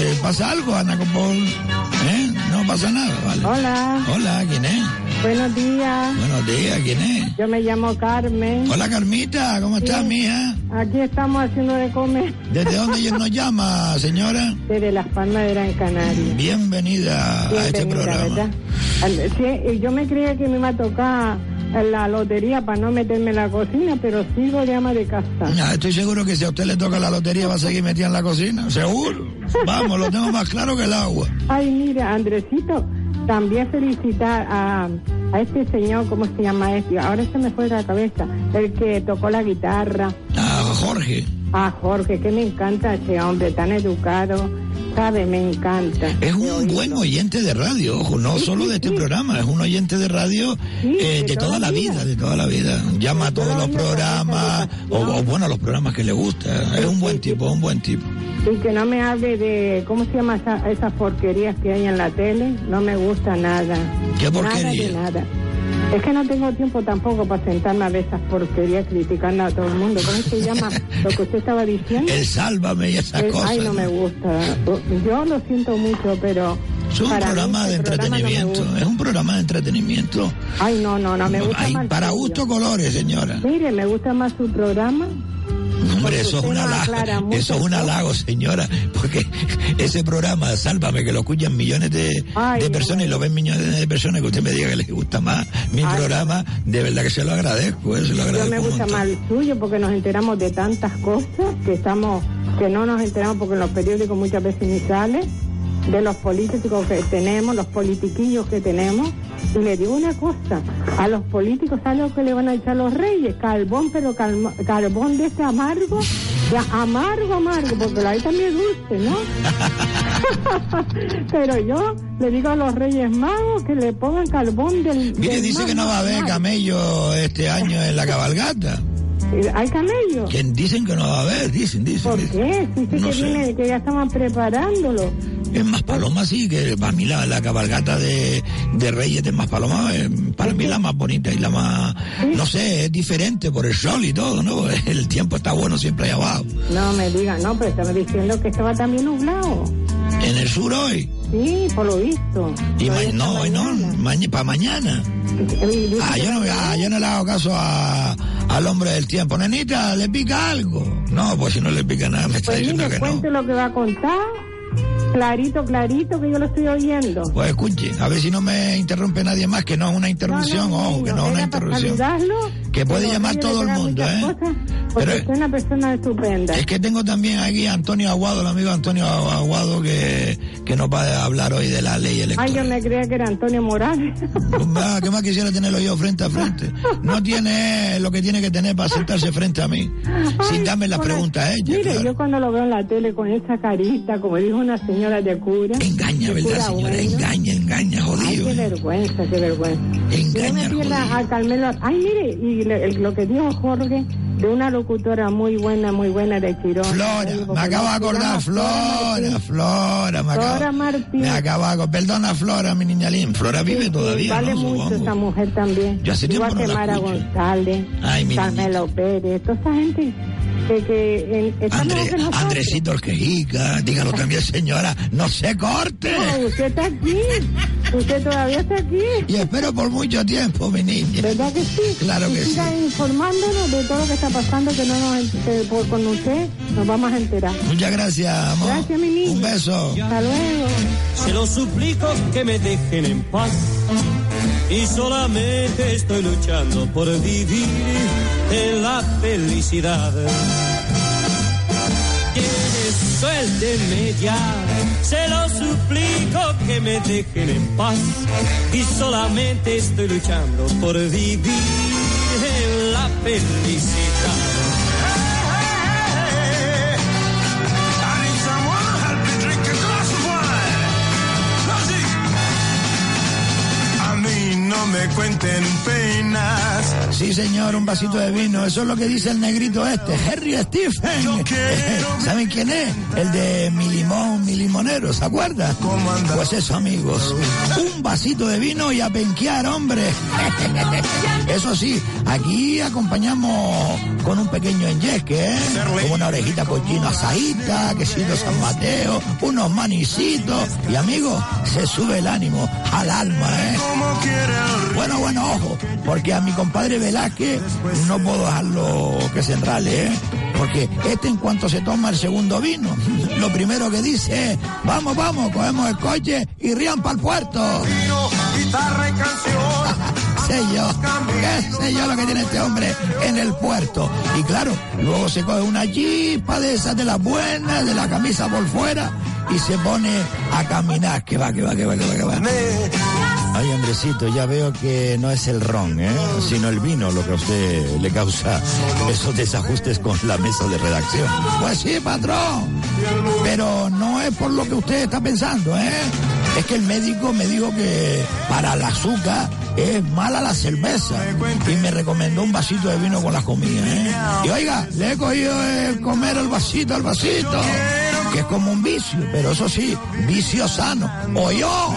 Eh, ¿Pasa algo, Ana Copol? ¿Eh? No pasa nada, vale. Hola. Hola, ¿quién es? Buenos días. Buenos días, ¿quién es? Yo me llamo Carmen. Hola, Carmita, ¿cómo estás, mija? Aquí estamos haciendo de comer ¿Desde dónde ella nos llama, señora? desde Las Palmas de Gran Canaria. Bienvenida, a este programa. ¿verdad? Yo me creía que me iba a tocar la lotería para no meterme en la cocina, pero sigo de ama de casa. Ah, estoy seguro que si a usted le toca la lotería va a seguir metida en la cocina, seguro. Vamos, lo tengo más claro que el agua. Ay, mira, Andresito, también felicitar a, a este señor, ¿cómo se llama este? Ahora se me fue de la cabeza, el que tocó la guitarra. A Jorge. A Jorge, que me encanta ese hombre, tan educado, ¿sabe? Me encanta. Es un buen oyente de radio, ojo, no solo de este programa, es un oyente de radio eh, de toda la vida, de toda la vida. Llama a todos los programas, o, o bueno, los programas que le gusta. Es un buen tipo, un buen tipo. Y que no me hable de, ¿cómo se llama esa- esas porquerías que hay en la tele? No me gusta nada. ¿Qué Nada porquería? de nada. Es que no tengo tiempo tampoco para sentarme a ver esas porquerías criticando a todo el mundo. ¿Cómo se llama lo que usted estaba diciendo? El sálvame y esas Eh, cosas. Ay, no me gusta. Yo lo siento mucho, pero... Es un para mí programa de este programa no entretenimiento, es un programa de entretenimiento. Ay, no, no, no, me gusta Hay más para gusto colores, señora. Mire, me gusta más su programa. Hombre, eso es usted un no halago, eso es un halago, señora, porque ese programa, Sálvame, que lo escuchan millones de, Ay, de personas y lo ven millones de personas, que usted me diga que les gusta más mi Ay. programa, de verdad que se lo agradezco, eh, se lo Yo agradezco. me un gusta más el suyo porque nos enteramos de tantas cosas que estamos, que no nos enteramos porque en los periódicos muchas veces ni sale, de los políticos que tenemos, los politiquillos que tenemos. Y le digo una cosa, a los políticos, ¿sabe lo que le van a echar los reyes? Carbón, pero calma- carbón de este amargo, ya amargo, amargo, porque la hay también dulce, ¿no? (laughs) pero yo le digo a los reyes magos que le pongan carbón del... Mire, del dice que no va a haber camello este año en la cabalgata. ¿Hay camello? Que dicen que no va a haber, dicen, dicen. ¿Por dicen. qué? Dice No que, sé. viene, que ya estaban preparándolo. En Maspaloma sí, que para mí la, la cabalgata de, de Reyes de Maspaloma es para mí la más bonita y la más, no sé, es diferente por el sol y todo, ¿no? (laughs) El tiempo está bueno siempre allá abajo. No me diga, no, pero estaba diciendo que estaba también nublado. En el sur hoy. Sí, por lo visto. Y ma- no, hoy no, mañana. para mañana. Ah, yo no, ah, yo no le hago caso a, al hombre del tiempo. Nenita, ¿le pica algo? No, pues si no le pica nada, me está Pues diciendo mire, que no. lo que va a contar. Clarito, clarito, que yo lo estoy oyendo. Pues escuche, a ver si no me interrumpe nadie más, que no es una interrupción, ojo, que no es una interrupción. Que puede llamar todo el mundo, ¿eh? cosas, Pero- es una persona estupenda. Es que tengo también aquí a Antonio Aguado, el amigo Antonio Aguado, que, que nos va a hablar hoy de la ley Ay, electoral. yo me creía que era Antonio Morales. Ah, ¿Qué más quisiera tenerlo yo frente a frente? No tiene lo que tiene que tener para sentarse frente a mí, sin darme las preguntas a ella. Mire, claro. yo cuando lo veo en la tele con esa carita, como dijo una señora de cura. Engaña, de ¿verdad, cura señora? bueno. Engaña, engaña, Ay, jodido. qué ¿eh? vergüenza, qué vergüenza. Engaña, me pierda a Carmelo. Ay, mire, y le- lo que dijo Jorge de una locutora muy buena, muy buena de Chirón. Flora, me acabo de acordar, llama Flora, Flora, me Flora acabo, Martín. me acabo de acordar. Perdona, Flora, mi niña Lin. Flora vive Sí, todavía, Vale ¿no? mucho esa mujer también. Yo hace tiempo Igual no que la Mara escucho. González, Ay, mi Carmelo Pérez, toda esa gente que, que André- nosotros. Andresito Orquejica, dígalo también, señora, no se corte. No, usted está aquí. Usted todavía está aquí. Y espero por mucho tiempo, mi niña. ¿Verdad que sí? Claro y que siga informándonos de todo lo que está pasando, que no nos, por, con usted nos vamos a enterar. Muchas gracias, amor. Gracias, mi niño. Un beso. Hasta luego. Se lo suplico que me dejen en paz. Y solamente estoy luchando por vivir en la felicidad. Que suéltenme ya, se lo suplico que me dejen en paz. Y solamente estoy luchando por vivir en la felicidad. Me cuenten penas. Sí, señor, un vasito de vino. Eso es lo que dice el negrito este, Harry Stephen. (laughs) ¿Saben quién es? El de mi limón, mi limonero, ¿se acuerdan? Pues eso, amigos. Un vasito de vino y a penquear, hombre. (laughs) Eso sí, aquí acompañamos con un pequeño enyesque, ¿eh? Como una orejita pollino asadita, quesito San Mateo, unos manicitos. Y, amigos, se sube el ánimo al alma, ¿eh? Bueno, bueno, ojo, porque a mi compadre Velázquez no puedo dejarlo que se enrale, ¿eh? Porque este en cuanto se toma el segundo vino, lo primero que dice es, vamos, vamos, cogemos el coche y rían para el puerto. Guitarra y canción. (laughs) sé yo, qué sé yo lo que tiene este hombre en el puerto. Y claro, luego se coge una chispa de esas de las buenas, de la camisa por fuera, y se pone a caminar. Que va, que va, que va, que va, que va. Ay, Andresito, ya veo que no es el ron, ¿eh? sino el vino lo que a usted le causa esos desajustes con la mesa de redacción. Pues sí, patrón, pero no es por lo que usted está pensando, ¿eh? Es que el médico me dijo que para el azúcar es mala la cerveza y me recomendó un vasito de vino con la comida, ¿eh? Y oiga, le he cogido el comer el vasito al vasito, que es como un vicio, pero eso sí, vicio sano. O yo.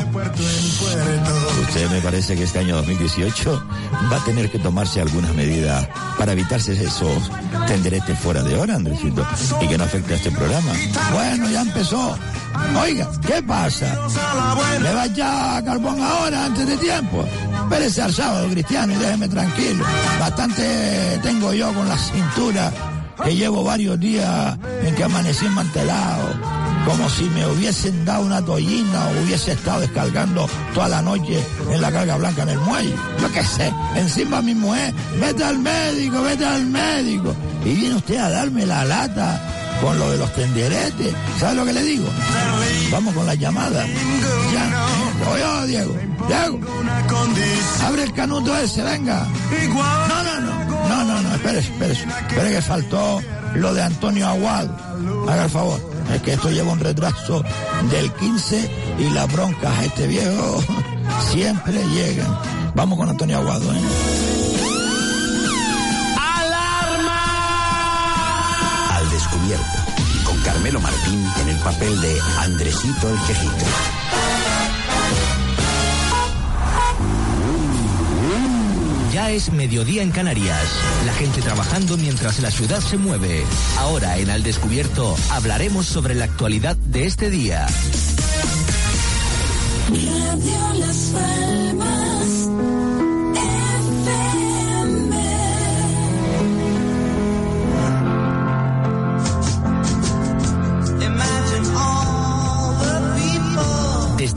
Usted me parece que este año 2018 va a tener que tomarse algunas medidas para evitarse esos tenderetes fuera de hora, Andresito, y que no afecte a este programa. Bueno, ya empezó. Oiga, ¿qué pasa? ¿Le va ya a carbón ahora, antes de tiempo? Espérese al sábado, Cristiano, y déjeme tranquilo. Bastante tengo yo con la cintura, que llevo varios días en que amanecí mantelado como si me hubiesen dado una toallina o hubiese estado descargando toda la noche en la carga blanca en el muelle. Yo qué sé, encima mi mujer, vete al médico, vete al médico. Y viene usted a darme la lata con lo de los tenderetes. ¿Sabe lo que le digo? Vamos con la llamada. Ya, oye, Diego, Diego, abre el canuto ese, venga. No, no, no, no, no, no, espérese, espérese. Espere que faltó lo de Antonio Aguado. Haga el favor. Es que esto lleva un retraso del 15 y las broncas a este viejo siempre llegan. Vamos con Antonio Aguado, ¿eh? Carmelo Martín en el papel de Andresito el Quejito. Ya es mediodía en Canarias. La gente trabajando mientras la ciudad se mueve. Ahora en Al Descubierto hablaremos sobre la actualidad de este día. Radio Las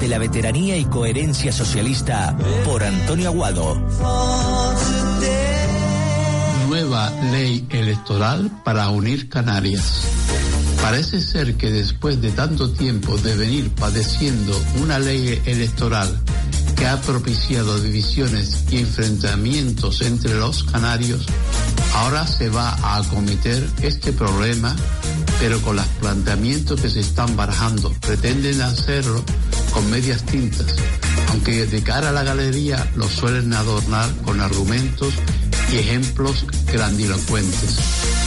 Desde la veteranía y coherencia socialista por Antonio Aguado. Nueva ley electoral para unir Canarias. Parece ser que después de tanto tiempo de venir padeciendo una ley electoral que ha propiciado divisiones y enfrentamientos entre los canarios, ahora se va a acometer este problema, pero con los planteamientos que se están barajando. Pretenden hacerlo con medias tintas, aunque de cara a la galería lo suelen adornar con argumentos y ejemplos grandilocuentes,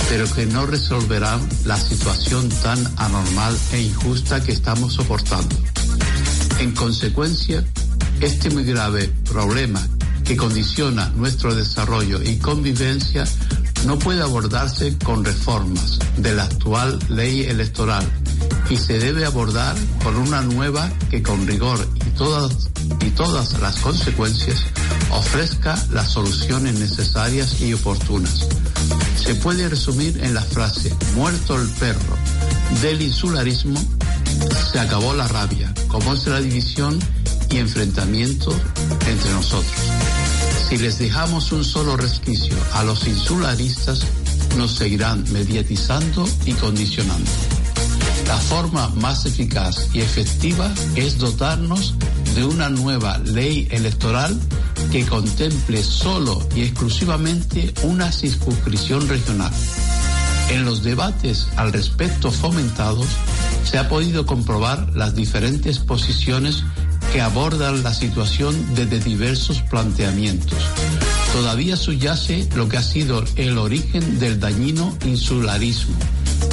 pero que no resolverán la situación tan anormal e injusta que estamos soportando. En consecuencia, este muy grave problema que condiciona nuestro desarrollo y convivencia no puede abordarse con reformas de la actual ley electoral y se debe abordar con una nueva que con rigor y todas, y todas las consecuencias ofrezca las soluciones necesarias y oportunas. Se puede resumir en la frase, muerto el perro del insularismo, se acabó la rabia, como es la división y enfrentamiento entre nosotros. Si les dejamos un solo resquicio a los insularistas, nos seguirán mediatizando y condicionando. La forma más eficaz y efectiva es dotarnos de una nueva ley electoral que contemple solo y exclusivamente una circunscripción regional. En los debates al respecto fomentados se ha podido comprobar las diferentes posiciones que abordan la situación desde diversos planteamientos. Todavía subyace lo que ha sido el origen del dañino insularismo,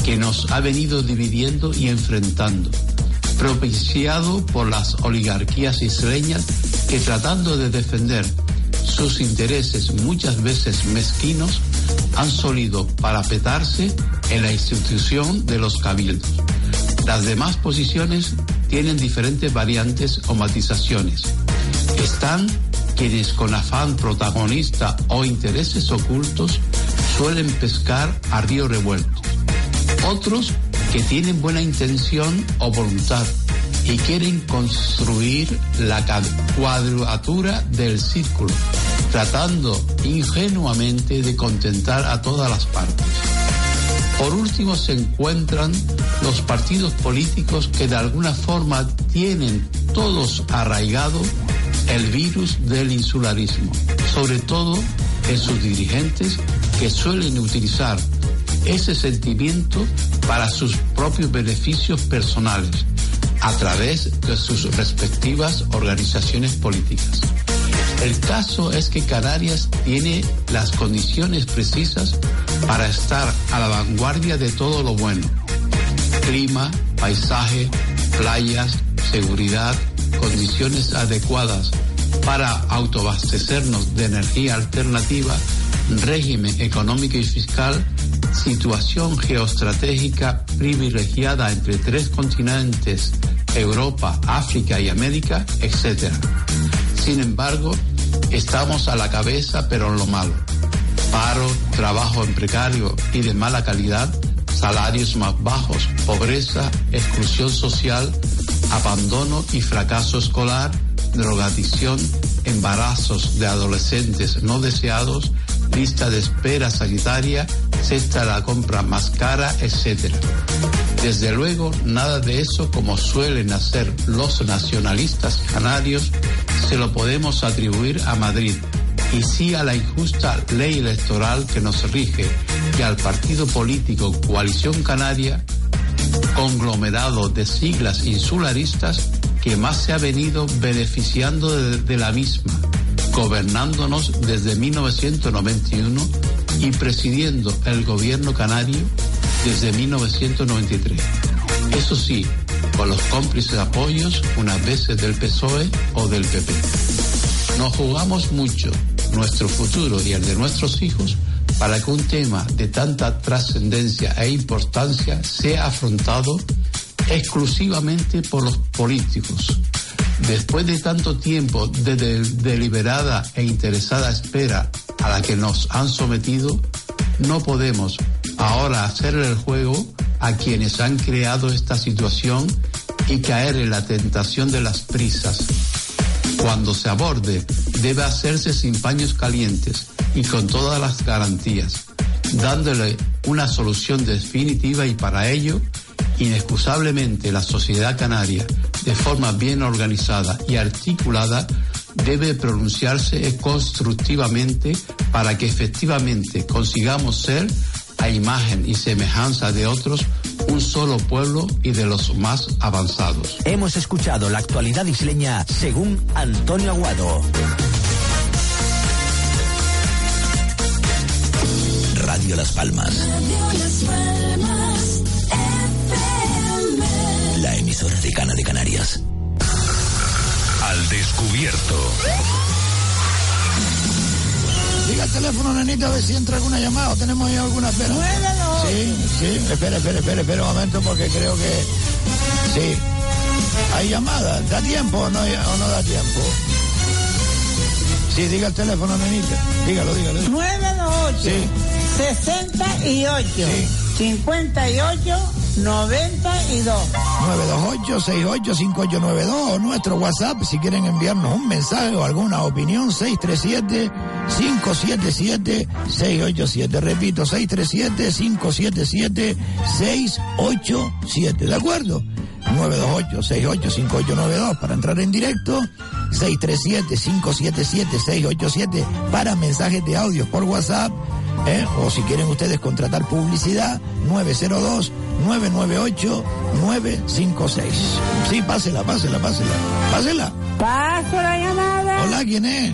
que nos ha venido dividiendo y enfrentando, propiciado por las oligarquías isleñas que tratando de defender sus intereses muchas veces mezquinos, han solido parapetarse en la institución de los cabildos. Las demás posiciones tienen diferentes variantes o matizaciones. Están quienes con afán protagonista o intereses ocultos suelen pescar a río revuelto. Otros que tienen buena intención o voluntad y quieren construir la cuadratura del círculo, tratando ingenuamente de contentar a todas las partes. Por último se encuentran los partidos políticos que de alguna forma tienen todos arraigado el virus del insularismo, sobre todo en sus dirigentes que suelen utilizar ese sentimiento para sus propios beneficios personales a través de sus respectivas organizaciones políticas. El caso es que Canarias tiene las condiciones precisas para estar a la vanguardia de todo lo bueno. Clima, paisaje, playas, seguridad, condiciones adecuadas para autoabastecernos de energía alternativa, régimen económico y fiscal, situación geoestratégica privilegiada entre tres continentes, Europa, África y América, etc. Sin embargo, estamos a la cabeza pero en lo malo. Paro, trabajo en precario y de mala calidad, salarios más bajos, pobreza, exclusión social, abandono y fracaso escolar, drogadicción, embarazos de adolescentes no deseados, lista de espera sanitaria, cesta de la compra más cara, etc. Desde luego, nada de eso, como suelen hacer los nacionalistas canarios, se lo podemos atribuir a Madrid, y sí a la injusta ley electoral que nos rige y al partido político Coalición Canaria, conglomerado de siglas insularistas que más se ha venido beneficiando de, de la misma, gobernándonos desde 1991 y presidiendo el gobierno canario desde 1993. Eso sí, con los cómplices apoyos unas veces del PSOE o del PP. Nos jugamos mucho nuestro futuro y el de nuestros hijos para que un tema de tanta trascendencia e importancia sea afrontado exclusivamente por los políticos. Después de tanto tiempo de, de- deliberada e interesada espera a la que nos han sometido, no podemos ahora hacerle el juego a quienes han creado esta situación y caer en la tentación de las prisas. Cuando se aborde, debe hacerse sin paños calientes y con todas las garantías, dándole una solución definitiva y para ello, inexcusablemente la sociedad canaria, de forma bien organizada y articulada, debe pronunciarse constructivamente para que efectivamente consigamos ser, a imagen y semejanza de otros, un solo pueblo y de los más avanzados. Hemos escuchado la actualidad isleña según Antonio Aguado. Radio Las Palmas. La emisora de Cana de Canarias. Al descubierto. Diga el teléfono, nenita, a ver si entra alguna llamada o tenemos ahí alguna espera. Sí, sí, espera, espera, espera, espera un momento porque creo que. Sí. ¿Hay llamada? ¿Da tiempo o no, o no da tiempo? Sí, diga el teléfono, nenita. Dígalo, dígalo. 928 Sí. 68 58 92 928-685892 o nuestro WhatsApp si quieren enviarnos un mensaje o alguna opinión 637-577-687 repito 637-577-687 ¿de acuerdo? 928-685892 para entrar en directo 637-577-687 para mensajes de audio por WhatsApp ¿eh? o si quieren ustedes contratar publicidad 902-998-956 sí, pásela, pásela, pásela pásela Paso la llamada. hola, ¿quién es?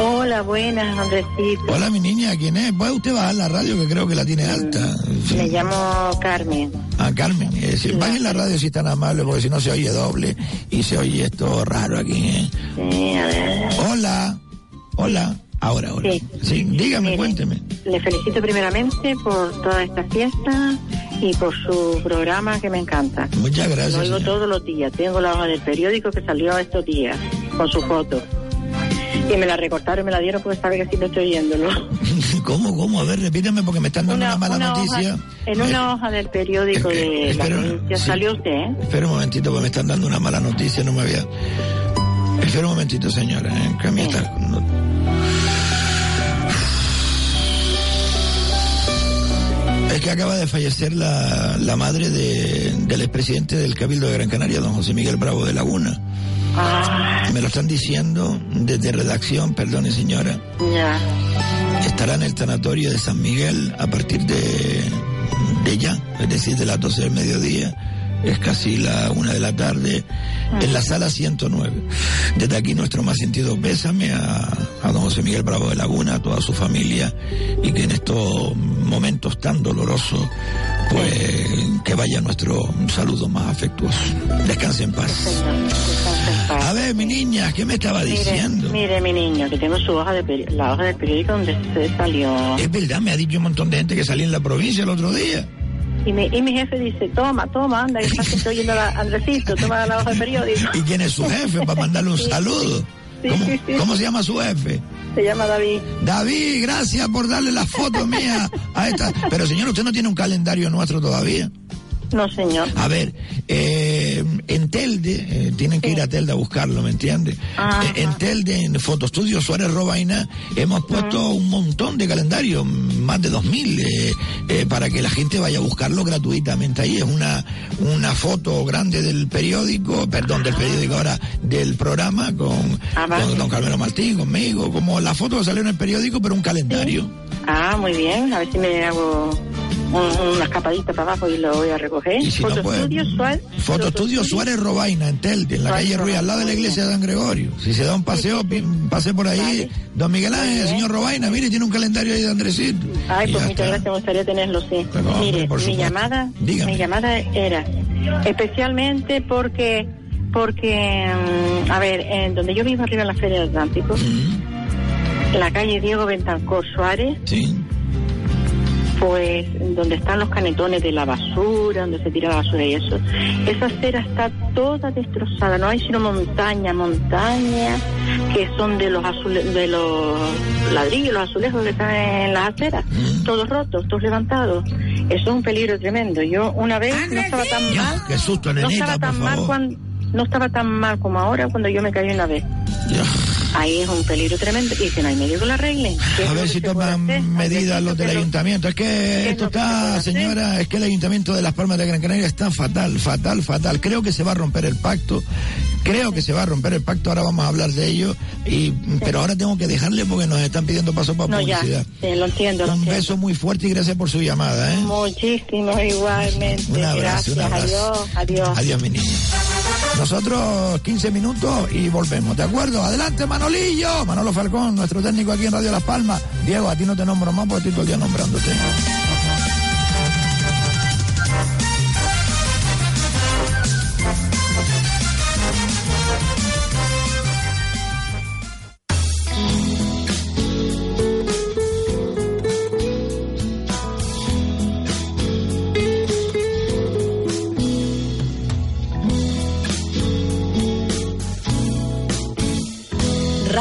Hola, buenas, Andresito. hola mi niña, ¿quién es? puede usted bajar la radio que creo que la tiene alta Me llamo Carmen. Ah, Carmen, eh, si, bajen la radio si es tan amable, porque si no se oye doble y se oye esto raro aquí. ¿eh? Sí, a ver. Hola, hola, ahora, ahora. Sí. Sí, dígame, Mire, cuénteme. Le felicito primeramente por toda esta fiesta y por su programa que me encanta. Muchas gracias. Lo oigo todos los días. Tengo la hoja del periódico que salió estos días con su foto. Y me la recortaron y me la dieron porque sabe que sí lo estoy oyéndolo. (laughs) ¿Cómo, cómo? A ver, repítame porque me están dando una, mala una noticia. hoja- en una hoja del periódico de la espera, provincia sí. salió usted, ¿eh? Espera un momentito porque me están dando una mala noticia, no me había... Espera un momentito, señora, ¿eh? que a mí está- no- Es que acaba de fallecer la, la madre de- del expresidente del Cabildo de Gran Canaria, don José Miguel Bravo de Laguna. Ah, Me lo están diciendo desde redacción, perdone señora. ya. Estará en el tanatorio de San Miguel a partir de, de ya, es decir, de las 12 del mediodía. Es casi la una de la tarde en la sala 109. Desde aquí nuestro más sentido pésame a, a don José Miguel Bravo de Laguna, a toda su familia y que en estos momentos tan dolorosos, pues que vaya nuestro saludo más afectuoso. Descanse en paz. A ver, mi niña, ¿qué me estaba Mire, diciendo? mire, mi niño, que tengo su hoja de la hoja del periódico donde usted salió. Es verdad, me ha dicho un montón de gente que salí en la provincia el otro día. Y mi, y mi jefe dice, toma, toma, anda, que estás oyendo a Andresito, toma la hoja del periódico. ¿Y quién es su jefe para mandarle un saludo? Sí, ¿Cómo, sí, sí. cómo se llama su jefe? Se llama David. David, gracias por darle la foto mía a esta. (laughs) Pero señor, usted no tiene un calendario nuestro todavía. No, señor. A ver, eh, en Telde, eh, tienen que ir a Telde a buscarlo, ¿me entiende? Ajá. Eh, en Telde, en Fotostudio Suárez Robaina, hemos puesto un montón de calendarios, más de 2.000, eh, para que la gente vaya a buscarlo gratuitamente ahí. Es una, una foto grande del periódico, perdón, del periódico ahora, del programa con, con don Carmelo Martín, conmigo, como la foto que salió en el periódico, pero un calendario. Ah, muy bien, a ver si me hago una escapadita para abajo y lo voy a recoger. Si no, pues, Fotoestudio Suárez. Fotoestudio Suárez Robaina, en Telde, en la Suárez calle Ruiz, al lado de la iglesia de San Gregorio. Si se da un paseo, pase por ahí. Don Miguel Ángel, señor Robaina, mire, tiene un calendario ahí de Andresito. Ay, pues muchas gracias, me gustaría tenerlo, sí. Pero, hombre, Mire, por mi llamada, Dígame. mi llamada era especialmente porque, porque, mm, a ver, en donde yo vivo arriba en la Feria del Atlántico, en la calle Diego Bentancor Suárez, pues donde están los canetones de la basura, donde se tira la basura y eso, esa acera está toda destrozada, no hay sino montaña, montaña, que son de los azule- de los ladrillos, los azulejos que están en las aceras, todos rotos, todos levantados. Eso es un peligro tremendo. Yo una vez no estaba tan mal, Qué susto, no estaba por tan mal cuando no estaba tan mal como ahora cuando yo me caí una vez. Ahí es un peligro tremendo y que no hay medio que lo arreglen. ¿Qué es A ver si toman medidas los del ayuntamiento. Es que esto está, señora, es que el ayuntamiento de Las Palmas de Gran Canaria está fatal, fatal, fatal. Creo que se va a romper el pacto. Creo que se va a romper el pacto. Ahora vamos a hablar de ello. Y, pero ahora tengo que dejarle porque nos están pidiendo paso para No, ya, publicidad. sí, lo entiendo, lo Un entiendo. beso muy fuerte y gracias por su llamada. ¿eh? Muchísimo, igualmente. Un abrazo, Gracias, un abrazo. adiós, adiós. Adiós, mi niña. Nosotros 15 minutos y volvemos, ¿de acuerdo? Adelante, Manolillo. Manolo Falcón, nuestro técnico aquí en Radio Las Palmas. Diego, a ti no te nombro más porque estoy todo el día nombrándote.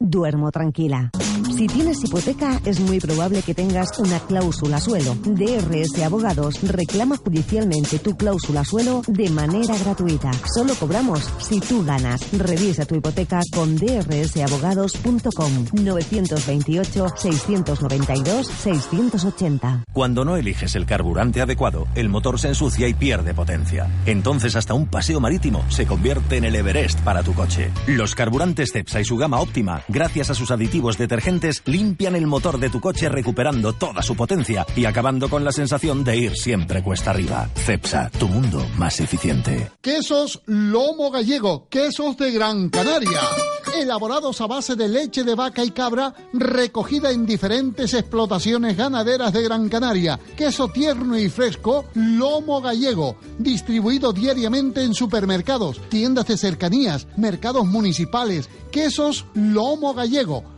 Duermo tranquila. Si tienes hipoteca, es muy probable que tengas una cláusula suelo. DRS Abogados reclama judicialmente tu cláusula suelo de manera gratuita. Solo cobramos si tú ganas. Revisa tu hipoteca con drsabogados.com 928-692-680. Cuando no eliges el carburante adecuado, el motor se ensucia y pierde potencia. Entonces hasta un paseo marítimo se convierte en el Everest para tu coche. Los carburantes Cepsa y su gama óptima, gracias a sus aditivos detergentes, limpian el motor de tu coche recuperando toda su potencia y acabando con la sensación de ir siempre cuesta arriba. Cepsa, tu mundo más eficiente. Quesos Lomo Gallego, quesos de Gran Canaria. Elaborados a base de leche de vaca y cabra, recogida en diferentes explotaciones ganaderas de Gran Canaria. Queso tierno y fresco, Lomo Gallego. Distribuido diariamente en supermercados, tiendas de cercanías, mercados municipales. Quesos Lomo Gallego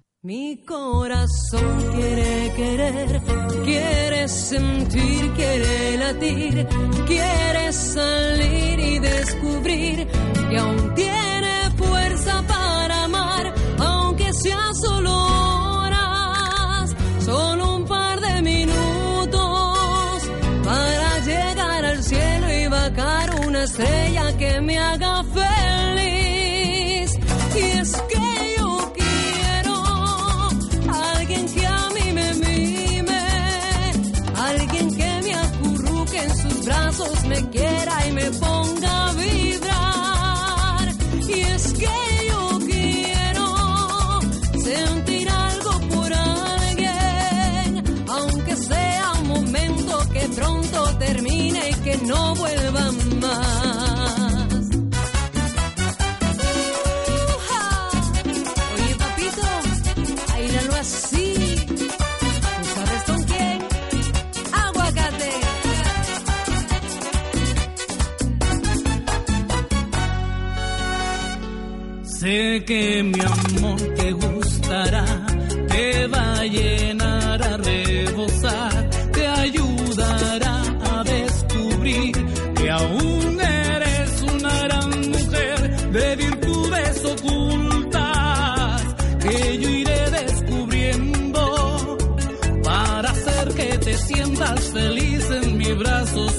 Mi corazón quiere querer, quiere sentir, quiere latir, quiere salir y descubrir que aún tiene fuerza para amar, aunque sea solo horas, solo un par de minutos para llegar al cielo y bajar una estrella que me haga feliz. No vuelva más. Oye, papito, bailalo así. ¿Tú sabes con quién? Aguacate. Sé que mi amor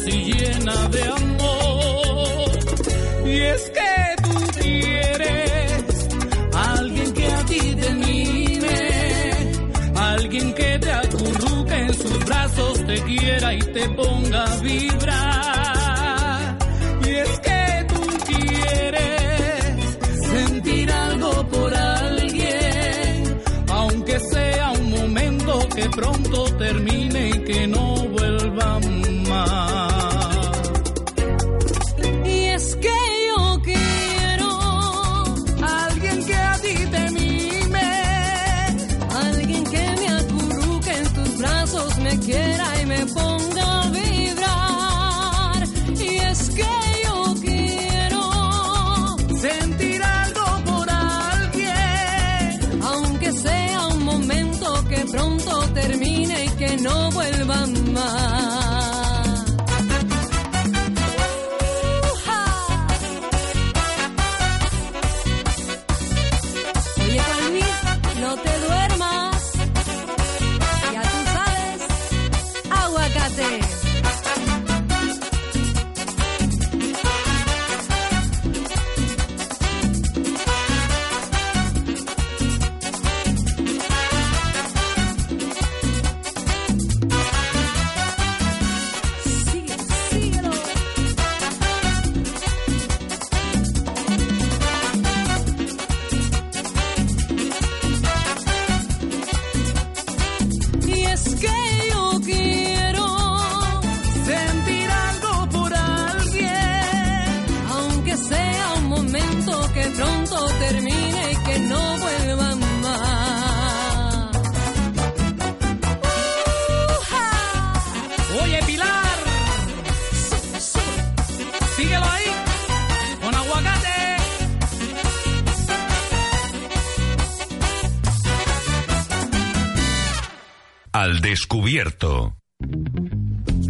y llena de amor. Y es que tú quieres alguien que a ti te mime, alguien que te acurruque en sus brazos, te quiera y te ponga a vibrar.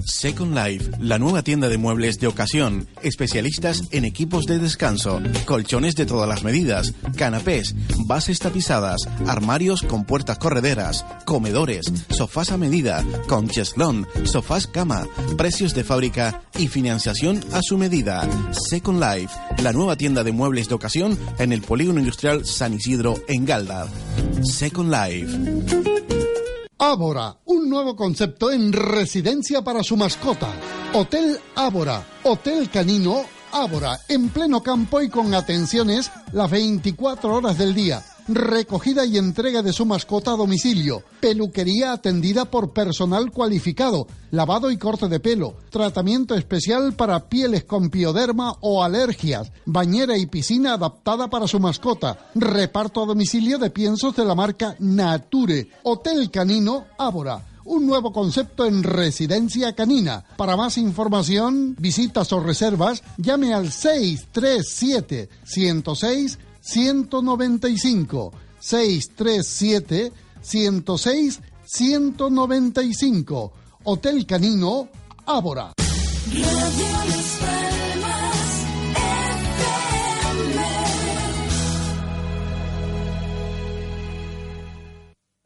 Second Life, la nueva tienda de muebles de ocasión, especialistas en equipos de descanso, colchones de todas las medidas, canapés, bases tapizadas, armarios con puertas correderas, comedores, sofás a medida, con cheslón, sofás cama, precios de fábrica y financiación a su medida. Second Life, la nueva tienda de muebles de ocasión en el Polígono Industrial San Isidro en Galdar. Second Life. Ábora, un nuevo concepto en residencia para su mascota. Hotel Ábora, Hotel Canino Ábora, en pleno campo y con atenciones las 24 horas del día. Recogida y entrega de su mascota a domicilio. Peluquería atendida por personal cualificado. Lavado y corte de pelo. Tratamiento especial para pieles con pioderma o alergias. Bañera y piscina adaptada para su mascota. Reparto a domicilio de piensos de la marca Nature. Hotel Canino Ábora un nuevo concepto en residencia canina. Para más información, visitas o reservas, llame al 637 106 195 637 106 195 Hotel Canino Ábora.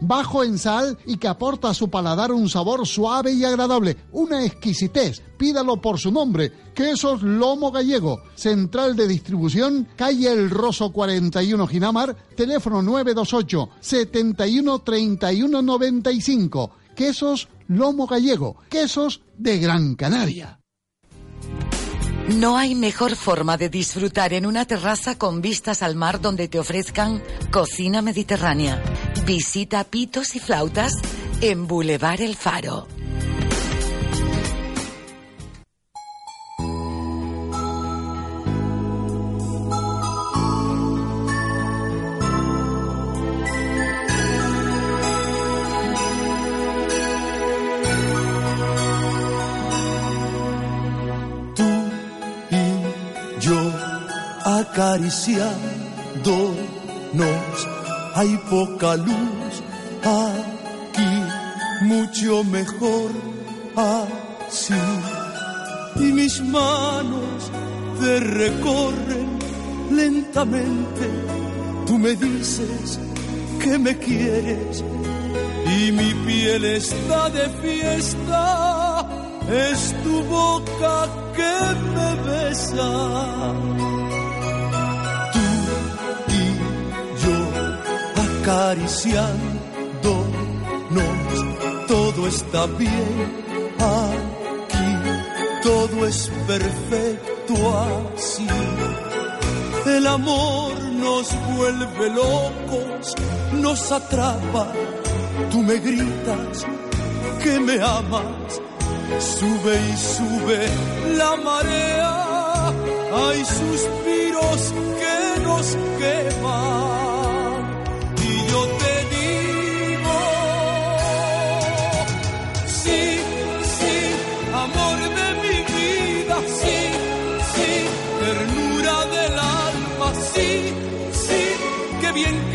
bajo en sal y que aporta a su paladar un sabor suave y agradable, una exquisitez. Pídalo por su nombre, Quesos Lomo Gallego, central de distribución, calle El Roso 41 Ginamar, teléfono 928 71 31 95. Quesos Lomo Gallego, quesos de Gran Canaria. No hay mejor forma de disfrutar en una terraza con vistas al mar donde te ofrezcan cocina mediterránea. Visita Pitos y Flautas en Boulevard El Faro. Tú y yo acariciándonos hay poca luz aquí, mucho mejor así. Y mis manos te recorren lentamente. Tú me dices que me quieres y mi piel está de fiesta. Es tu boca que me besa. Acariciándonos, todo está bien aquí, todo es perfecto así. El amor nos vuelve locos, nos atrapa. Tú me gritas que me amas, sube y sube la marea. Hay suspiros que nos queman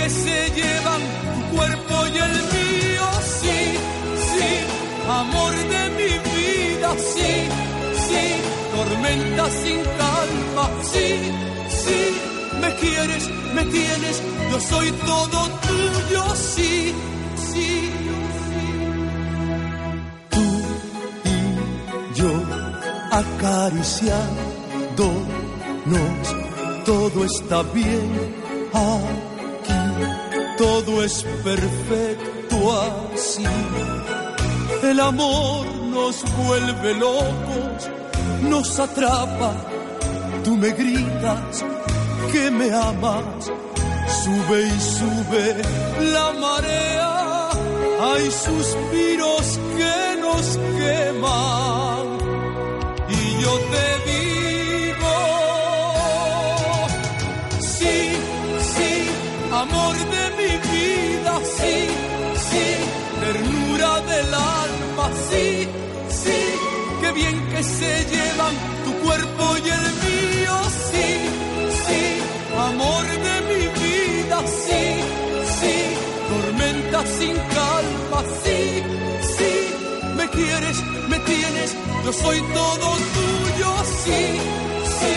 que se llevan tu cuerpo y el mío, sí, sí, amor de mi vida, sí, sí, tormenta sin calma, sí, sí, me quieres, me tienes, yo soy todo tuyo, sí, sí. Tú y yo acariciándonos, todo está bien aquí, todo es perfecto así. El amor nos vuelve locos, nos atrapa, tú me gritas que me amas, sube y sube la marea, hay suspiros que nos queman. Y yo te se llevan tu cuerpo y el mío, sí, sí, amor de mi vida, sí, sí, tormenta sin calma, sí, sí, me quieres, me tienes, yo soy todo tuyo, sí, sí,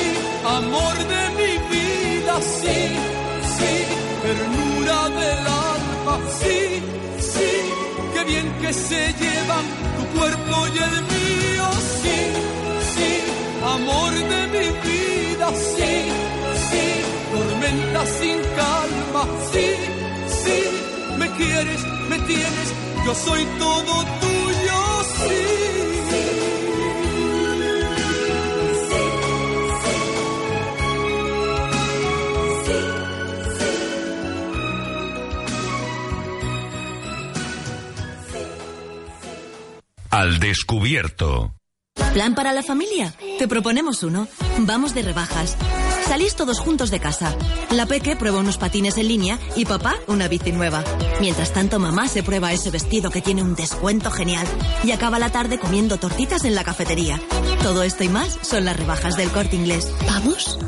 amor de mi vida, sí, sí, ternura del alma, sí, sí, qué bien que se llevan tu cuerpo y el mío, sí, sí, amor de mi vida, sí, sí, tormenta sin calma, sí, sí, me quieres, me tienes, yo soy todo tuyo, sí. Al descubierto. ¿Plan para la familia? Te proponemos uno. Vamos de rebajas. Salís todos juntos de casa. La peque prueba unos patines en línea y papá una bici nueva. Mientras tanto, mamá se prueba ese vestido que tiene un descuento genial y acaba la tarde comiendo tortitas en la cafetería. Todo esto y más son las rebajas del corte inglés. ¿Vamos?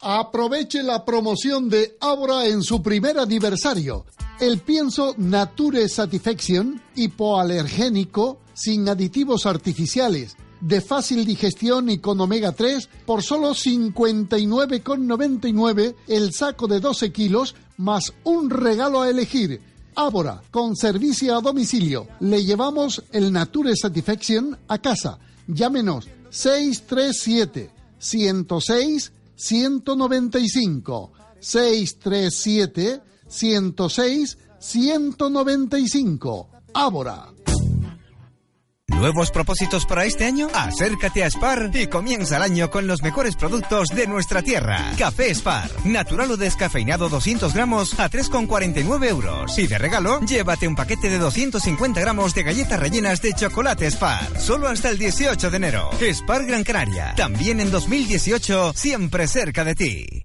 Aproveche la promoción de Abra en su primer aniversario. El pienso Nature Satisfaction, hipoalergénico, sin aditivos artificiales, de fácil digestión y con omega 3 por solo 59,99 el saco de 12 kilos más un regalo a elegir. Ábora, con servicio a domicilio. Le llevamos el Nature Satisfaction a casa. Llámenos 637 106 195 637 106 195 Ábora. ¿Nuevos propósitos para este año? Acércate a Spar y comienza el año con los mejores productos de nuestra tierra. Café Spar, natural o descafeinado 200 gramos a 3,49 euros. Y de regalo, llévate un paquete de 250 gramos de galletas rellenas de chocolate Spar. Solo hasta el 18 de enero. Spar Gran Canaria, también en 2018, siempre cerca de ti.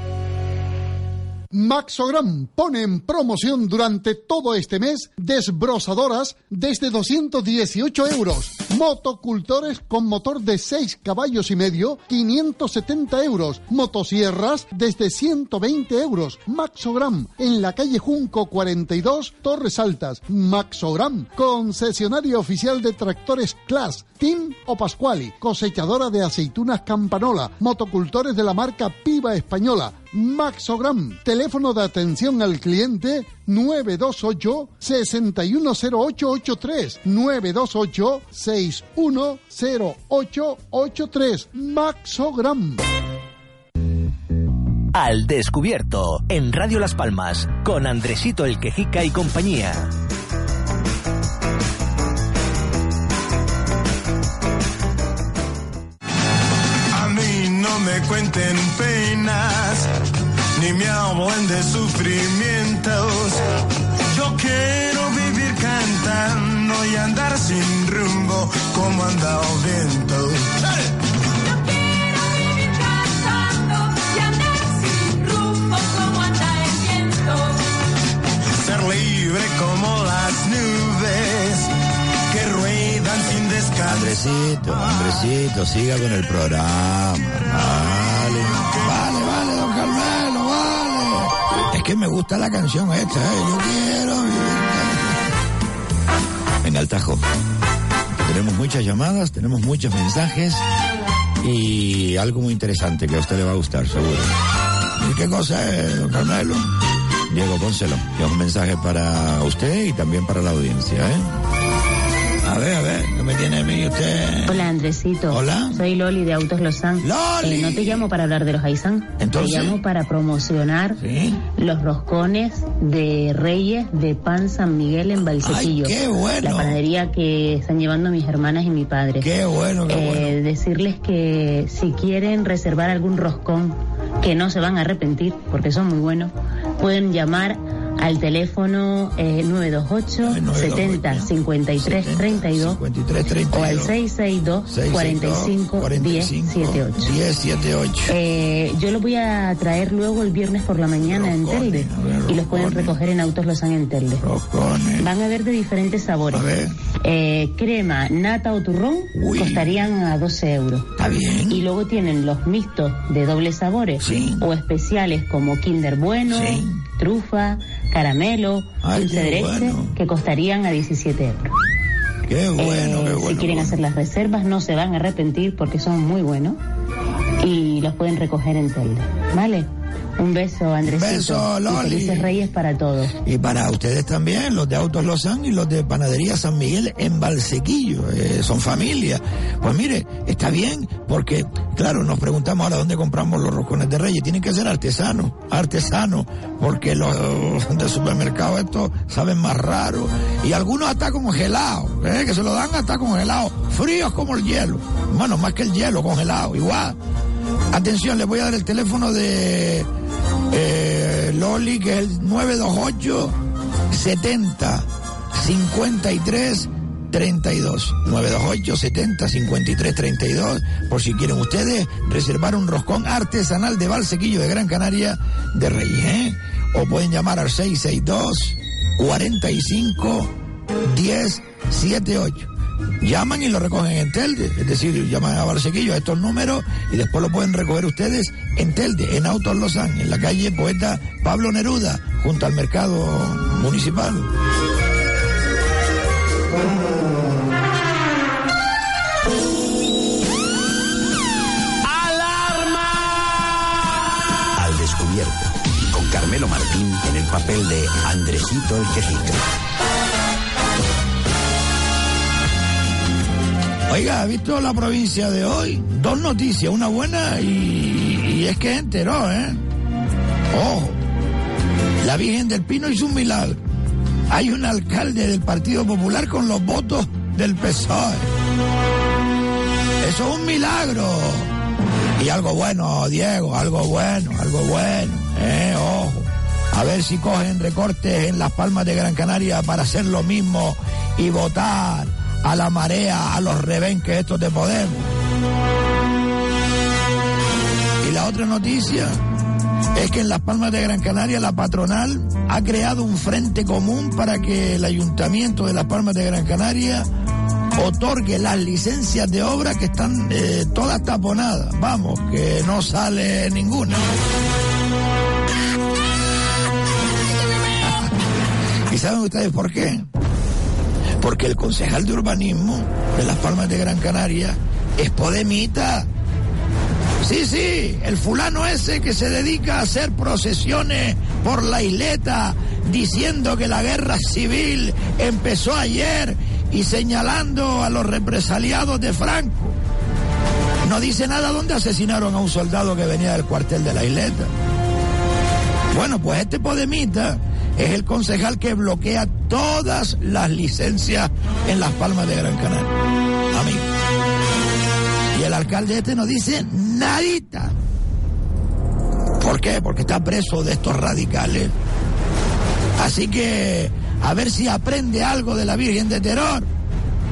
Maxogram pone en promoción durante todo este mes desbrozadoras desde 218 euros. Motocultores con motor de 6 caballos y medio, 570 euros. Motosierras desde 120 euros. Maxogram en la calle Junco 42, Torres Altas. Maxogram, concesionario oficial de tractores Class, Team o Pasquali, cosechadora de aceitunas Campanola, motocultores de la marca Piva Española. Maxogram, teléfono de atención al cliente 928 610883 928 610883 Maxogram. Al descubierto en Radio Las Palmas con Andresito el Quejica y compañía. A mí no me cuenten penas, ni me hablen de sufrimientos. Yo quiero vivir cantando y andar sin rumbo como anda el viento. Ser libre como las nubes que ruedan sin descanso. Andresito, Andresito, siga con el programa. Vale, que me gusta la canción esta, ¿eh? Yo quiero vivir. En el Tajo. Tenemos muchas llamadas, tenemos muchos mensajes y algo muy interesante que a usted le va a gustar, seguro. ¿Y qué cosa es, don Carmelo? Diego, pónselo. Que es un mensaje para usted y también para la audiencia, ¿eh? A ver, a ver, ¿qué me tiene a mí usted? Hola Andresito. Hola. Soy Loli de Autos Lozán. ¡Loli! Eh, no te llamo para hablar de los Aizán. Entonces. Te llamo para promocionar los roscones de Reyes de Pan San Miguel en Valsequillo. ¡Ay, qué bueno! La panadería que están llevando mis hermanas y mi padre. ¡Qué bueno, qué Eh, Decirles que si quieren reservar algún roscón, que no se van a arrepentir porque son muy buenos, pueden llamar al teléfono eh, 928 70 53 32 o al 662 45 10 78. 1078. Eh, yo los voy a traer luego el viernes por la mañana en Telde y los pueden recoger en Autos Lozán en Telde. Van a ver de diferentes sabores. Eh, crema, nata o turrón costarían a 12 euros. Y luego tienen los mixtos de doble sabores o especiales como Kinder Bueno, trufa, caramelo, Ay, dulce qué de leche, bueno. que costarían a 17 euros. Qué bueno, Eh, qué Si bueno. quieren hacer las reservas no se van a arrepentir porque son muy buenos y los pueden recoger en Telde. ¿Vale? Un beso, Andresito. beso, y Loli. felices Reyes para todos. Y para ustedes también, los de Autos Lozán y los de Panadería San Miguel en Valsequillo, eh, son familia. Pues mire, está bien, porque, claro, nos preguntamos ahora dónde compramos los roscones de Reyes. Tienen que ser artesanos, artesanos, porque los de supermercado estos saben más raro. Y algunos hasta congelados, ¿eh? que se lo dan hasta congelados, fríos como el hielo. Bueno, más que el hielo, congelado, igual. Atención, les voy a dar el teléfono de eh, Loli, que es el 928 70 53 32. 928 70 53 32. Por si quieren ustedes reservar un roscón artesanal de Valsequillo de Gran Canaria de Reyes. ¿eh? O pueden llamar al 662 45 10 78. Llaman y lo recogen en Telde, es decir, llaman a Barsequillo a estos números y después lo pueden recoger ustedes en Telde, en Autos Lozán, en la calle Poeta Pablo Neruda, junto al mercado municipal. Al descubierto. Con Carmelo Martín en el papel de Andresito el Quejica. Oiga, ¿ha visto la provincia de hoy? Dos noticias, una buena y, es que enteró, ¿eh? Ojo, la Virgen del Pino hizo un milagro. hay un alcalde del Partido Popular con los votos del PSOE. Eso es un milagro. Y algo bueno, Diego, algo bueno, algo bueno, eh, ojo. A ver si cogen recortes en las palmas de Gran Canaria para hacer lo mismo y votar a la marea, a los rebenques estos de Podemos. Y la otra noticia es que en las Palmas de Gran Canaria la patronal ha creado un frente común para que el ayuntamiento de las Palmas de Gran Canaria otorgue las licencias de obra que están eh, todas taponadas. Vamos, que no sale ninguna. (laughs) ¿Y saben ustedes por qué? Porque el concejal de urbanismo de las Palmas de Gran Canaria es Podemita. Sí, sí, el fulano ese que se dedica a hacer procesiones por la isleta diciendo que la guerra civil empezó ayer y señalando a los represaliados de Franco. No dice nada dónde asesinaron a un soldado que venía del cuartel de la isleta. Bueno, pues este Podemita es el concejal que bloquea todas las licencias en las palmas de Gran Canaria. Amigo. Y el alcalde este no dice nadita. ¿Por qué? Porque está preso de estos radicales. Así que a ver si aprende algo de la Virgen de Terror,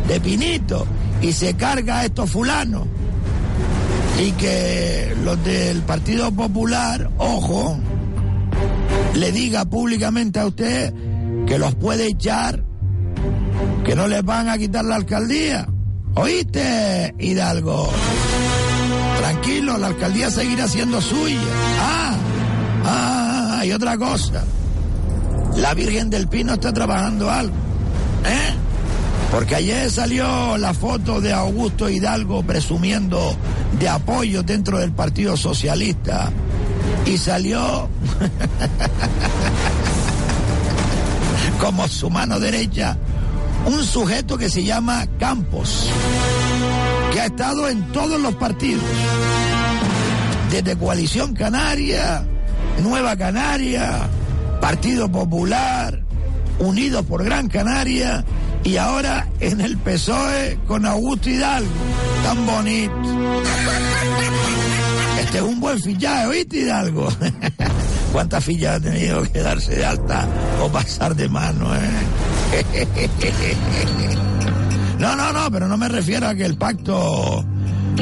de Pinito, y se carga a estos fulanos. Y que los del Partido Popular, ojo, le diga públicamente a usted que los puede echar, que no les van a quitar la alcaldía. ¿Oíste, Hidalgo? Tranquilo, la alcaldía seguirá siendo suya. Ah, ah, y otra cosa. La Virgen del Pino está trabajando algo. ¿Eh? Porque ayer salió la foto de Augusto Hidalgo presumiendo de apoyo dentro del Partido Socialista. Y salió (laughs) como su mano derecha un sujeto que se llama Campos, que ha estado en todos los partidos, desde Coalición Canaria, Nueva Canaria, Partido Popular, Unidos por Gran Canaria y ahora en el PSOE con Augusto Hidalgo. Tan bonito. (laughs) Este es un buen fichaje, ¿oíste Hidalgo? (laughs) ¿Cuántas fichas ha tenido que darse de alta o pasar de mano, eh? (laughs) No, no, no, pero no me refiero a que el pacto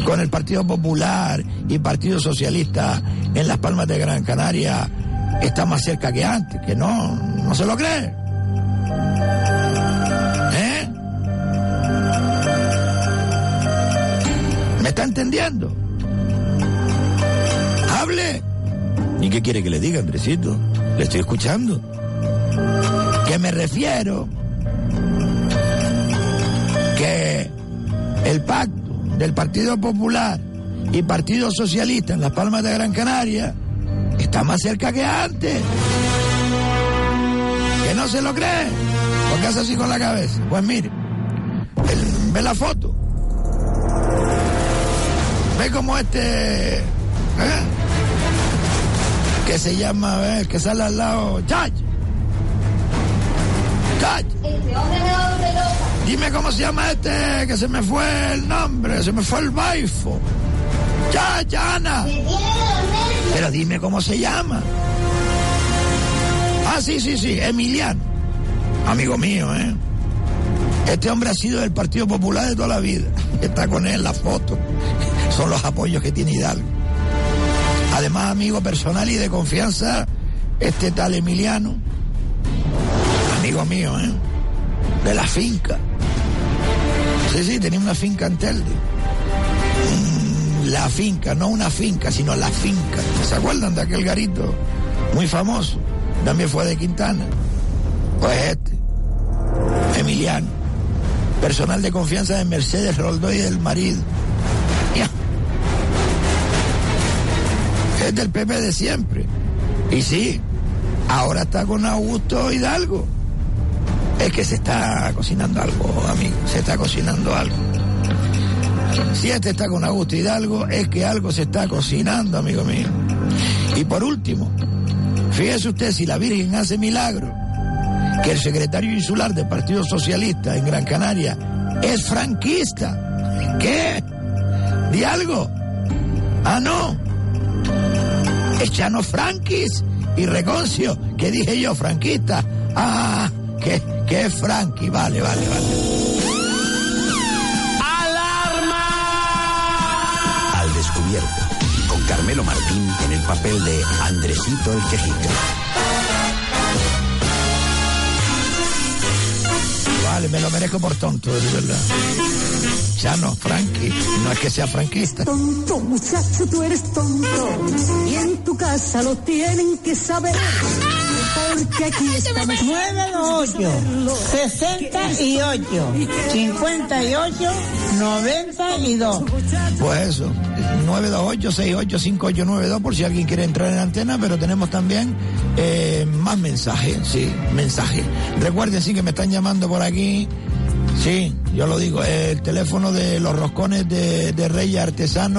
con el Partido Popular y Partido Socialista en las Palmas de Gran Canaria está más cerca que antes, que no, no se lo cree. ¿Eh? ¿Me está entendiendo? ¿Y qué quiere que le diga, Andresito? Le estoy escuchando. Que me refiero que el pacto del Partido Popular y Partido Socialista en las Palmas de Gran Canaria está más cerca que antes. Que no se lo cree. Porque hace así con la cabeza. Pues mire, ve la foto. Ve como este. ¿eh? Que se llama, a ver, que sale al lado. ¡Chay! ¡Chay! Dime cómo se llama este, que se me fue el nombre, se me fue el baifo. Ya, ya, Ana. Pero dime cómo se llama. Ah, sí, sí, sí, Emiliano. Amigo mío, ¿eh? Este hombre ha sido del Partido Popular de toda la vida. (laughs) Está con él en la foto. Son los apoyos que tiene Hidalgo. Además, amigo personal y de confianza, este tal Emiliano. Amigo mío, ¿eh? De la finca. Sí, sí, tenía una finca en Telde. Mm, la finca, no una finca, sino la finca. ¿Se acuerdan de aquel garito muy famoso? También fue de Quintana. Pues este, Emiliano, personal de confianza de Mercedes Roldó y del marido. Es del PP de siempre. Y sí, ahora está con Augusto Hidalgo. Es que se está cocinando algo, amigo. Se está cocinando algo. Si este está con Augusto Hidalgo, es que algo se está cocinando, amigo mío. Y por último, fíjese usted si la Virgen hace milagro, que el secretario insular del Partido Socialista en Gran Canaria es franquista. ¿Qué? ¿Di algo? Ah, no. Echano Franquis y Reconcio, que dije yo, franquista. Ah, que, que es Franqui, vale, vale, vale. Al descubierto, con Carmelo Martín en el papel de Andresito el Quejica. Vale, me lo merezco por tonto, de verdad. Ya no, Frankie, no es que sea franquista. Tonto, muchacho, tú eres tonto. Y en tu casa lo tienen que saber. Porque aquí estamos. 98, 68, 58, 92. Pues eso, 928-685892 por si alguien quiere entrar en la antena, pero tenemos también eh, más mensajes, sí, mensajes. Recuerden, sí, que me están llamando por aquí. Sí, yo lo digo, el teléfono de los roscones de, de Reyes Artesanos.